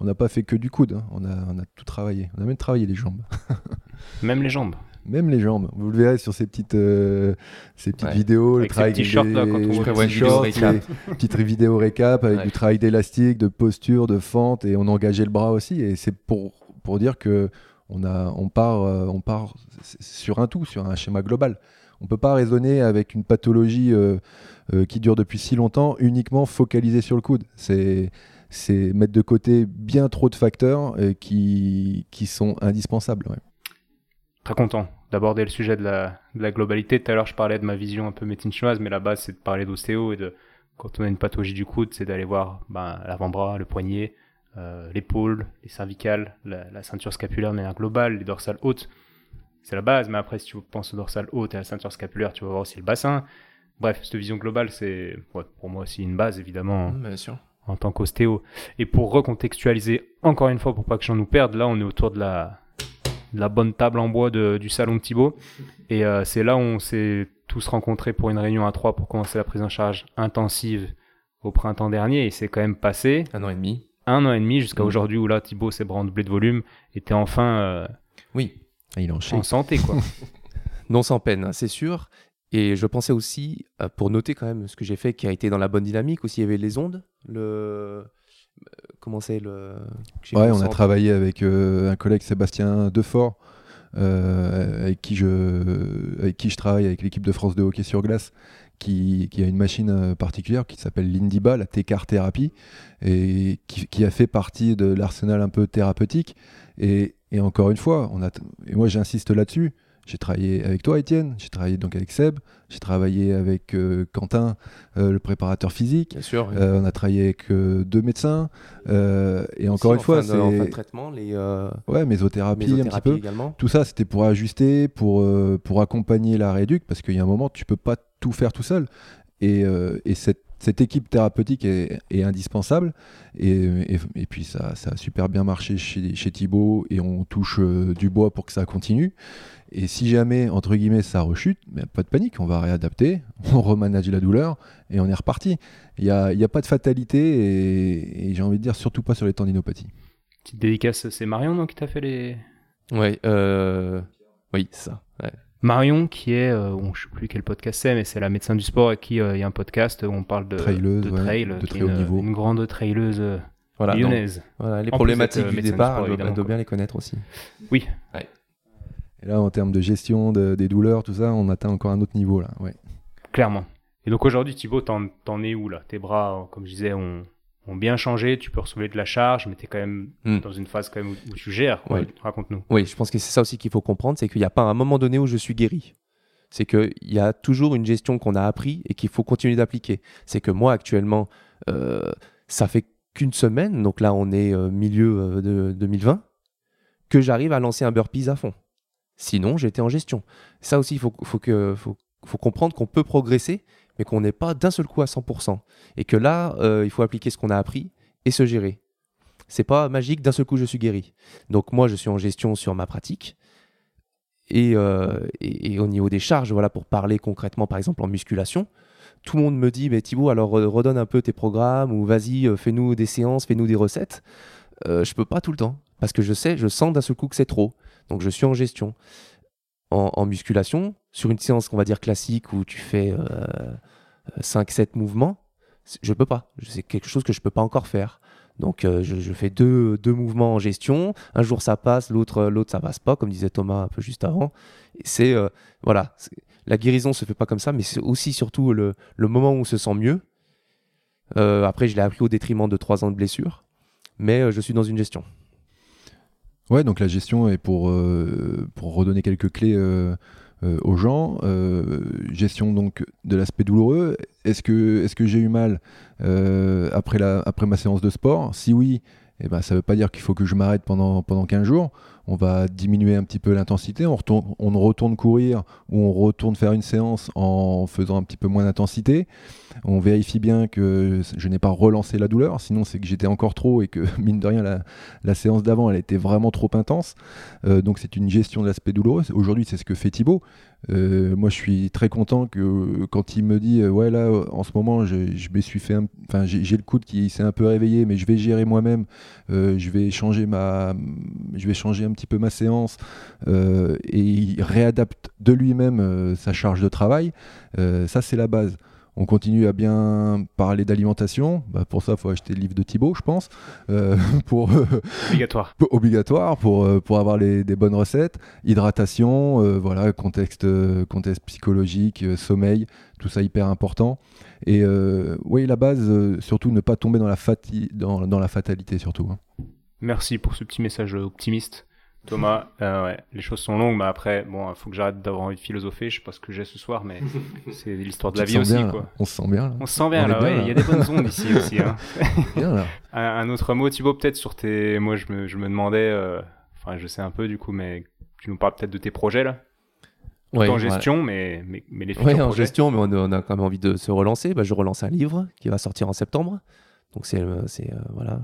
on n'a pas fait que du coude, hein, on, a, on a tout travaillé. On a même travaillé les jambes. Même les jambes. Même les jambes. Vous le verrez sur ces petites, euh, ces petites Ouais. vidéos. Avec le travail des- shorts, là, quand on petits shorts, petites vidéos récap avec Ouais. du travail d'élastique, de posture, de fente, et on engageait le bras aussi. Et c'est pour, pour dire que on, a, on, part, euh, on part sur un tout, sur un schéma global. On peut pas raisonner avec une pathologie euh, euh, qui dure depuis si longtemps uniquement focalisée sur le coude. C'est c'est mettre de côté bien trop de facteurs euh, qui, qui sont indispensables. ouais. Très content d'aborder le sujet de la, de la globalité. Tout à l'heure, je parlais de ma vision un peu médecine chinoise, mais la base, c'est de parler d'ostéo et de, quand on a une pathologie du coude, c'est d'aller voir ben, l'avant-bras, le poignet, euh, l'épaule, les cervicales, la, la ceinture scapulaire de manière globale, les dorsales hautes. C'est la base, mais après, si tu penses aux dorsales hautes et à la ceinture scapulaire, tu vas voir aussi le bassin. Bref, cette vision globale, c'est ouais, pour moi aussi une base, évidemment, Mmh, Bien sûr. en tant qu'ostéo. Et pour recontextualiser encore une fois, pour pas que j'en nous perde, là on est autour de la, la bonne table en bois de- du salon de Thibaut. Et euh, c'est là où on s'est tous rencontrés pour une réunion à trois pour commencer la prise en charge intensive au printemps dernier. Et c'est quand même passé Un an et demi. un an et demi jusqu'à Mm. aujourd'hui où là Thibaut s'est brandé de volume t'es enfin euh, Oui, Il en en santé quoi. non sans peine, hein, c'est sûr. Et je pensais aussi, euh, pour noter quand même ce que j'ai fait, qui a été dans la bonne dynamique, aussi il y avait les ondes, le... euh, le... Ouais, on a travaillé avec euh, un collègue Sébastien Defort avec, qui je, avec qui je travaille, avec l'équipe de France de hockey sur glace, qui, a une machine particulière qui s'appelle l'Indiba, la T-Car Thérapie, et qui, a fait partie de l'arsenal un peu thérapeutique. Et, encore une fois, on a, et moi j'insiste là-dessus, j'ai travaillé avec toi, Étienne. J'ai travaillé donc avec Seb. J'ai travaillé avec euh, Quentin, euh, le préparateur physique. Bien sûr. Euh, on a travaillé avec deux médecins. et encore une fois, c'est en fin de traitement, les ouais, mésothérapie, un petit peu. Également. Tout ça, c'était pour ajuster, pour pour accompagner la rééduque, parce qu'il y a un moment, tu peux pas tout faire tout seul. Et, et cette cette équipe thérapeutique est, indispensable. Et, et, puis ça, ça, a super bien marché chez, chez Thibaut et on touche du bois pour que ça continue. Et si jamais, entre guillemets, ça rechute, mais pas de panique, on va réadapter, on remanage la douleur et on est reparti. Il n'y a, a, pas de fatalité et, j'ai envie de dire surtout pas sur les tendinopathies. Petite dédicace, c'est Marion non, qui t'a fait les. Ouais, euh... oui, ça. Marion, qui est, euh, je ne sais plus quel podcast c'est, mais c'est la médecin du sport et qui euh, il y a un podcast où on parle de, Traileuse, de trail, de très haut une, niveau. une grande traileuse euh, lyonnaise. voilà, les problématiques du départ, on doit bien les connaître aussi. Oui. Et là, en termes de gestion des douleurs, tout ça, on atteint encore un autre niveau là. Ouais. Clairement. Et donc aujourd'hui, Thibaut, t'en, es où là? Tes bras, comme je disais, ont, bien changé. Tu peux recevoir de la charge, mais tu es quand même hmm. dans une phase quand même où, tu gères. Raconte-nous. Oui, je pense que c'est ça aussi qu'il faut comprendre, c'est qu'il n'y a pas un moment donné où je suis guéri. C'est qu'il y a toujours une gestion qu'on a appris et qu'il faut continuer d'appliquer. C'est que moi actuellement, euh, ça fait qu'une semaine, donc là on est euh, milieu euh, de 2020, que j'arrive à lancer un burpees à fond. Sinon, j'étais en gestion. Ça aussi, il faut, faut, que, faut, comprendre qu'on peut progresser, mais qu'on n'est pas d'un seul coup à 100%. Et que là, euh, il faut appliquer ce qu'on a appris et se gérer. C'est pas magique, d'un seul coup, je suis guéri. Donc moi, je suis en gestion sur ma pratique. Et, euh, au niveau des charges, voilà, pour parler concrètement, par exemple en musculation, tout le monde me dit, mais Thibaut, alors redonne un peu tes programmes ou vas-y, euh, fais-nous des séances, fais-nous des recettes. Euh, je peux pas tout le temps parce que je sais, je sens d'un seul coup que c'est trop. Donc je suis en gestion. En, musculation, sur une séance qu'on va dire classique où tu fais 5-7 euh, mouvements, je peux pas. C'est quelque chose que je peux pas encore faire. Donc euh, je, fais deux, deux, mouvements en gestion. Un jour ça passe, l'autre l'autre ça passe pas, comme disait Thomas un peu juste avant. C'est euh, voilà, la guérison se fait pas comme ça, mais c'est aussi surtout le, moment où on se sent mieux. après je l'ai appris au détriment de trois ans de blessure, mais je suis dans une gestion. Ouais, donc la gestion est pour, euh, pour redonner quelques clés euh, euh, aux gens. gestion donc de l'aspect douloureux. Est-ce que, j'ai eu mal après, la, après ma séance de sport? Si oui, eh ben, ça ne veut pas dire qu'il faut que je m'arrête pendant, pendant 15 jours. On va diminuer un petit peu l'intensité. On, retourne, courir ou on retourne faire une séance en faisant un petit peu moins d'intensité. On vérifie bien que je n'ai pas relancé la douleur. Sinon, c'est que j'étais encore trop et que, mine de rien, la, la séance d'avant, elle était vraiment trop intense. Euh, donc, c'est une gestion de l'aspect douloureux. Aujourd'hui, c'est ce que fait Thibaut. Euh, moi, je suis très content que quand il me dit euh, ouais là en ce moment je, enfin j'ai le coude qui s'est un peu réveillé mais je vais gérer moi-même. Euh, je vais changer ma je vais changer un petit peu ma séance et il réadapte de lui-même sa charge de travail. Ça c'est la base on continue à bien parler d'alimentation. Bah, pour ça, il faut acheter le livre de Thibaut, je pense. Euh, pour, obligatoire. obligatoire pour, euh, pour avoir les, des bonnes recettes. Hydratation, euh, voilà, contexte, contexte psychologique, sommeil, tout ça hyper important. Et oui, la base, surtout ne pas tomber dans la, dans, dans la fatalité, surtout. Hein. Merci pour ce petit message optimiste. Thomas, euh, ouais, les choses sont longues, mais après, bon, il faut que j'arrête d'avoir envie de philosopher. Je sais pas ce que j'ai ce soir, mais c'est l'histoire de la vie aussi, quoi. On se sent bien. Là. On se sent bien, là, ouais. Il y a des bonnes ondes ici aussi. Hein. bien, là. Un, autre mot, Thibaut, peut-être sur tes. Moi, je me, je me demandais, euh, enfin, je sais un peu du coup, mais tu nous parles peut-être de tes projets là. Ouais, en gestion, mais, mais, mais, les futurs ouais, en gestion, mais on, a quand même envie de se relancer. Bah, je relance un livre qui va sortir en septembre. Donc c'est, c'est euh, voilà,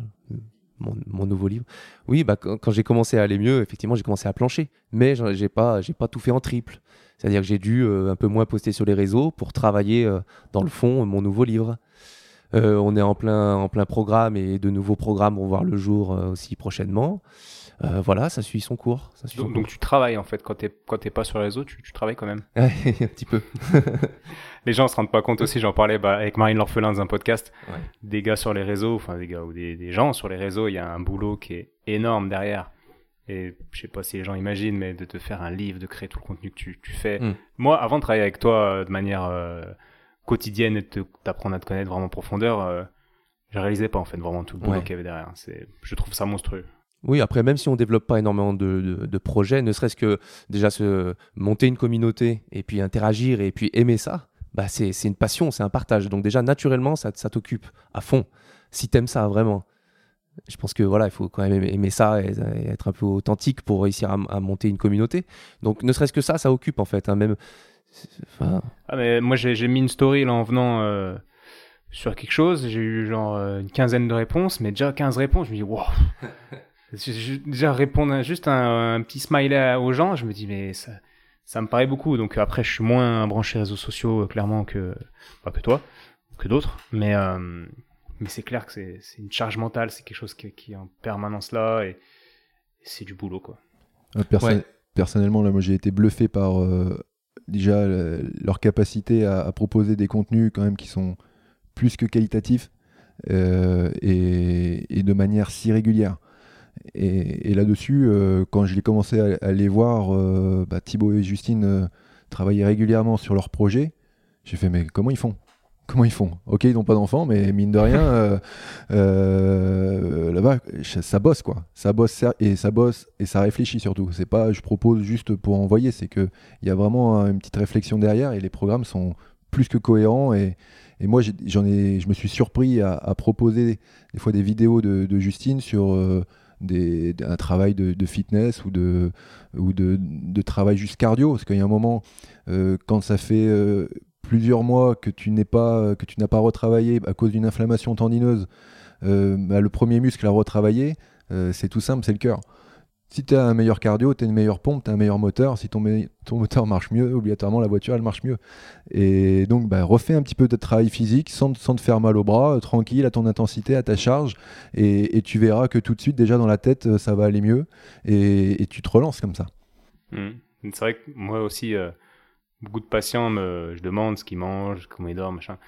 mon, nouveau livre. Oui, bah, quand, j'ai commencé à aller mieux, effectivement, j'ai commencé à plancher. Mais j'ai pas, pas tout fait en triple. C'est-à-dire que j'ai dû euh, un peu moins poster sur les réseaux pour travailler euh, dans le fond mon nouveau livre. Euh, on est en plein, en plein programme et de nouveaux programmes vont voir le jour aussi prochainement. Voilà, ça suit son cours. donc, tu travailles en fait quand tu n'es pas sur les réseaux, tu, tu travailles quand même. un petit peu. les gens se rendent pas compte aussi, j'en parlais bah, avec Marine L'Orphelin dans un podcast, des gars sur les réseaux, enfin des gars ou des, gens sur les réseaux, il y a un boulot qui est énorme derrière. et je sais pas si les gens imaginent, mais de te faire un livre, de créer tout le contenu que tu, tu fais. Mm. Moi, avant de travailler avec toi euh, de manière euh, quotidienne et de t'apprendre à te connaître vraiment en profondeur, euh, je réalisais pas en fait vraiment tout le boulot Ouais. qu'il y avait derrière. Je trouve ça monstrueux. Oui, après, même si on développe pas énormément de, de- de projets, ne serait-ce que déjà se monter une communauté et puis interagir et puis aimer ça, bah c'est une passion, c'est un partage. Donc déjà, naturellement, ça, ça t'occupe à fond. Si t'aimes ça vraiment. Je pense que voilà, il faut quand même aimer, ça et, et être un peu authentique pour réussir à, à monter une communauté. Donc ne serait-ce que ça, ça occupe en fait. hein, même, enfin, Ah, mais moi, j'ai, mis une story là en venant euh, sur quelque chose. J'ai eu genre euh, une quinzaine de réponses, mais déjà 15 réponses. Je me dis, wow. Déjà répondre à juste un, un petit smiley aux gens, je me dis, mais ça, ça me paraît beaucoup. Donc après, je suis moins branché réseaux sociaux, euh, clairement, que, pas que toi, que d'autres. Mais, euh, mais c'est clair que c'est, c'est une charge mentale, c'est quelque chose qui, qui est en permanence là, et, et c'est du boulot, quoi. Euh, perso- Ouais. Personnellement, là, moi, j'ai été bluffé par euh, déjà euh, leur capacité à, à proposer des contenus quand même qui sont plus que qualitatifs euh, et, et de manière si régulière. Et, là-dessus, euh, quand je l'ai commencé à, à voir, euh, bah, Thibaut et Justine euh, travailler régulièrement sur leur projet, j'ai fait mais comment ils font? Comment ils font? Ok, ils n'ont pas d'enfants, mais mine de rien, euh, euh, là-bas, ça bosse quoi. Ça bosse et ça bosse et ça réfléchit surtout. C'est pas je propose juste pour envoyer, c'est que il y a vraiment une petite réflexion derrière et les programmes sont plus que cohérents et, moi j'ai- je me suis surpris à, proposer des fois des vidéos de, Justine sur des, un travail de, fitness ou de travail juste cardio. Parce qu'il y a un moment euh, quand ça fait euh, plusieurs mois que tu n'es pas que tu n'as pas retravaillé à cause d'une inflammation tendineuse euh, bah, le premier muscle à retravailler c'est tout simple c'est le cœur si tu un meilleur cardio, tu une meilleure pompe, tu un meilleur moteur. Si ton, moteur marche mieux, obligatoirement la voiture elle marche mieux. Et donc bah, refais un petit peu de travail physique sans, te faire mal au bras, euh, tranquille à ton intensité, à ta charge. Et, tu verras que tout de suite, déjà dans la tête, euh, ça va aller mieux. Et, tu te relances comme ça. Mhm. C'est vrai que moi aussi, euh, beaucoup de patients me, je demande ce qu'ils mangent, comment ils dorment, machin.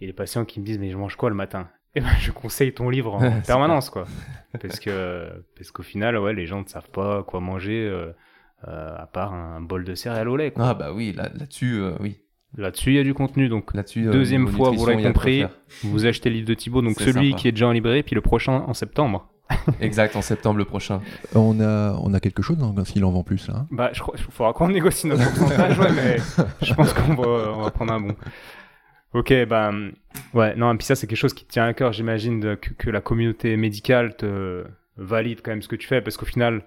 Et les patients qui me disent, mais je mange quoi le matin? Et ben, je conseille ton livre en permanence, quoi. Parce que, parce qu'au final, ouais, les gens ne savent pas quoi manger, euh, euh, à part un bol de céréales au lait, quoi. ah bah oui, là- là-dessus, euh, oui. Là-dessus, il y a du contenu, donc Là-dessus, euh, Deuxième fois, vous l'avez compris. vous achetez le livre de Thibaut, donc celui sympa. qui est déjà en librairie, puis le prochain en septembre. Exact, en septembre le prochain. On a, on a quelque chose dans- s'il en vend plus là. hein Bah, je crois, il faudra qu'on négocie notre pourcentage, ouais, mais je pense qu'on va, on va prendre un bon. Ok, bah, ouais, non, et puis ça, c'est quelque chose qui te tient à cœur, j'imagine, que, la communauté médicale te valide quand même ce que tu fais, parce qu'au final,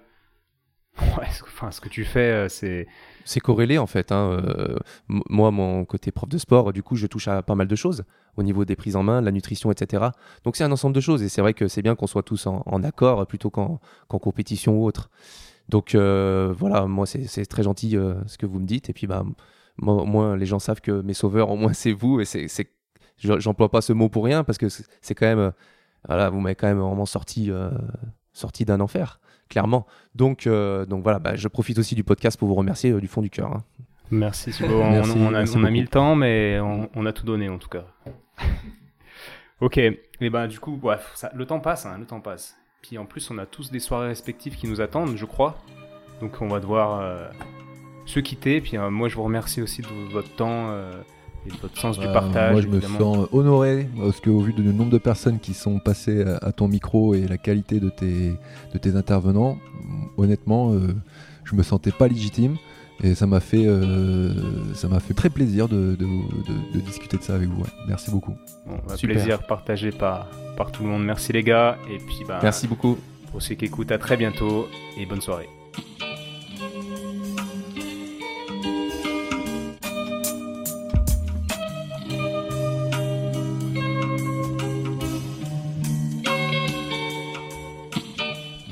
ce, enfin, ce que tu fais, euh, c'est, C'est corrélé en fait. hein. Euh, moi, mon côté prof de sport, du coup, je touche à pas mal de choses au niveau des prises en main, la nutrition, etc. Donc c'est un ensemble de choses et c'est vrai que c'est bien qu'on soit tous en, accord plutôt qu'en compétition ou autre. Donc euh, voilà, moi c'est très gentil ce que vous me dites et puis bah moi, au moins les gens savent que mes sauveurs au moins c'est vous et c'est c'est- je- j'emploie pas ce mot pour rien parce que c'est quand même euh, voilà vous m'avez quand même vraiment sorti euh, sorti d'un enfer clairement. Donc euh, donc voilà, bah, je profite aussi du podcast pour vous remercier euh, du fond du cœur. hein. merci, Thibaut. On, Merci, on a, merci on a mis le temps, mais on, on a tout donné, en tout cas. ok, et ben, du coup, ça, le temps passe, hein, le temps passe. Puis en plus, on a tous des soirées respectives qui nous attendent, je crois. Donc on va devoir se quitter. Puis euh, moi, je vous remercie aussi de votre temps euh, et de votre sens du Euh, partage. Moi, je me sens honoré parce qu'au vu du nombre de personnes qui sont passées à, à ton micro et la qualité de tes, de tes intervenants, honnêtement, euh, je me sentais pas légitime et ça m'a fait, euh, ça m'a fait très plaisir de, de- de- de discuter de ça avec vous. ouais. Merci beaucoup. Bon, un Super. plaisir partagé par, par tout le monde. Merci les gars. Et puis, bah, Merci beaucoup. pour ceux qui écoutent, à très bientôt et bonne soirée.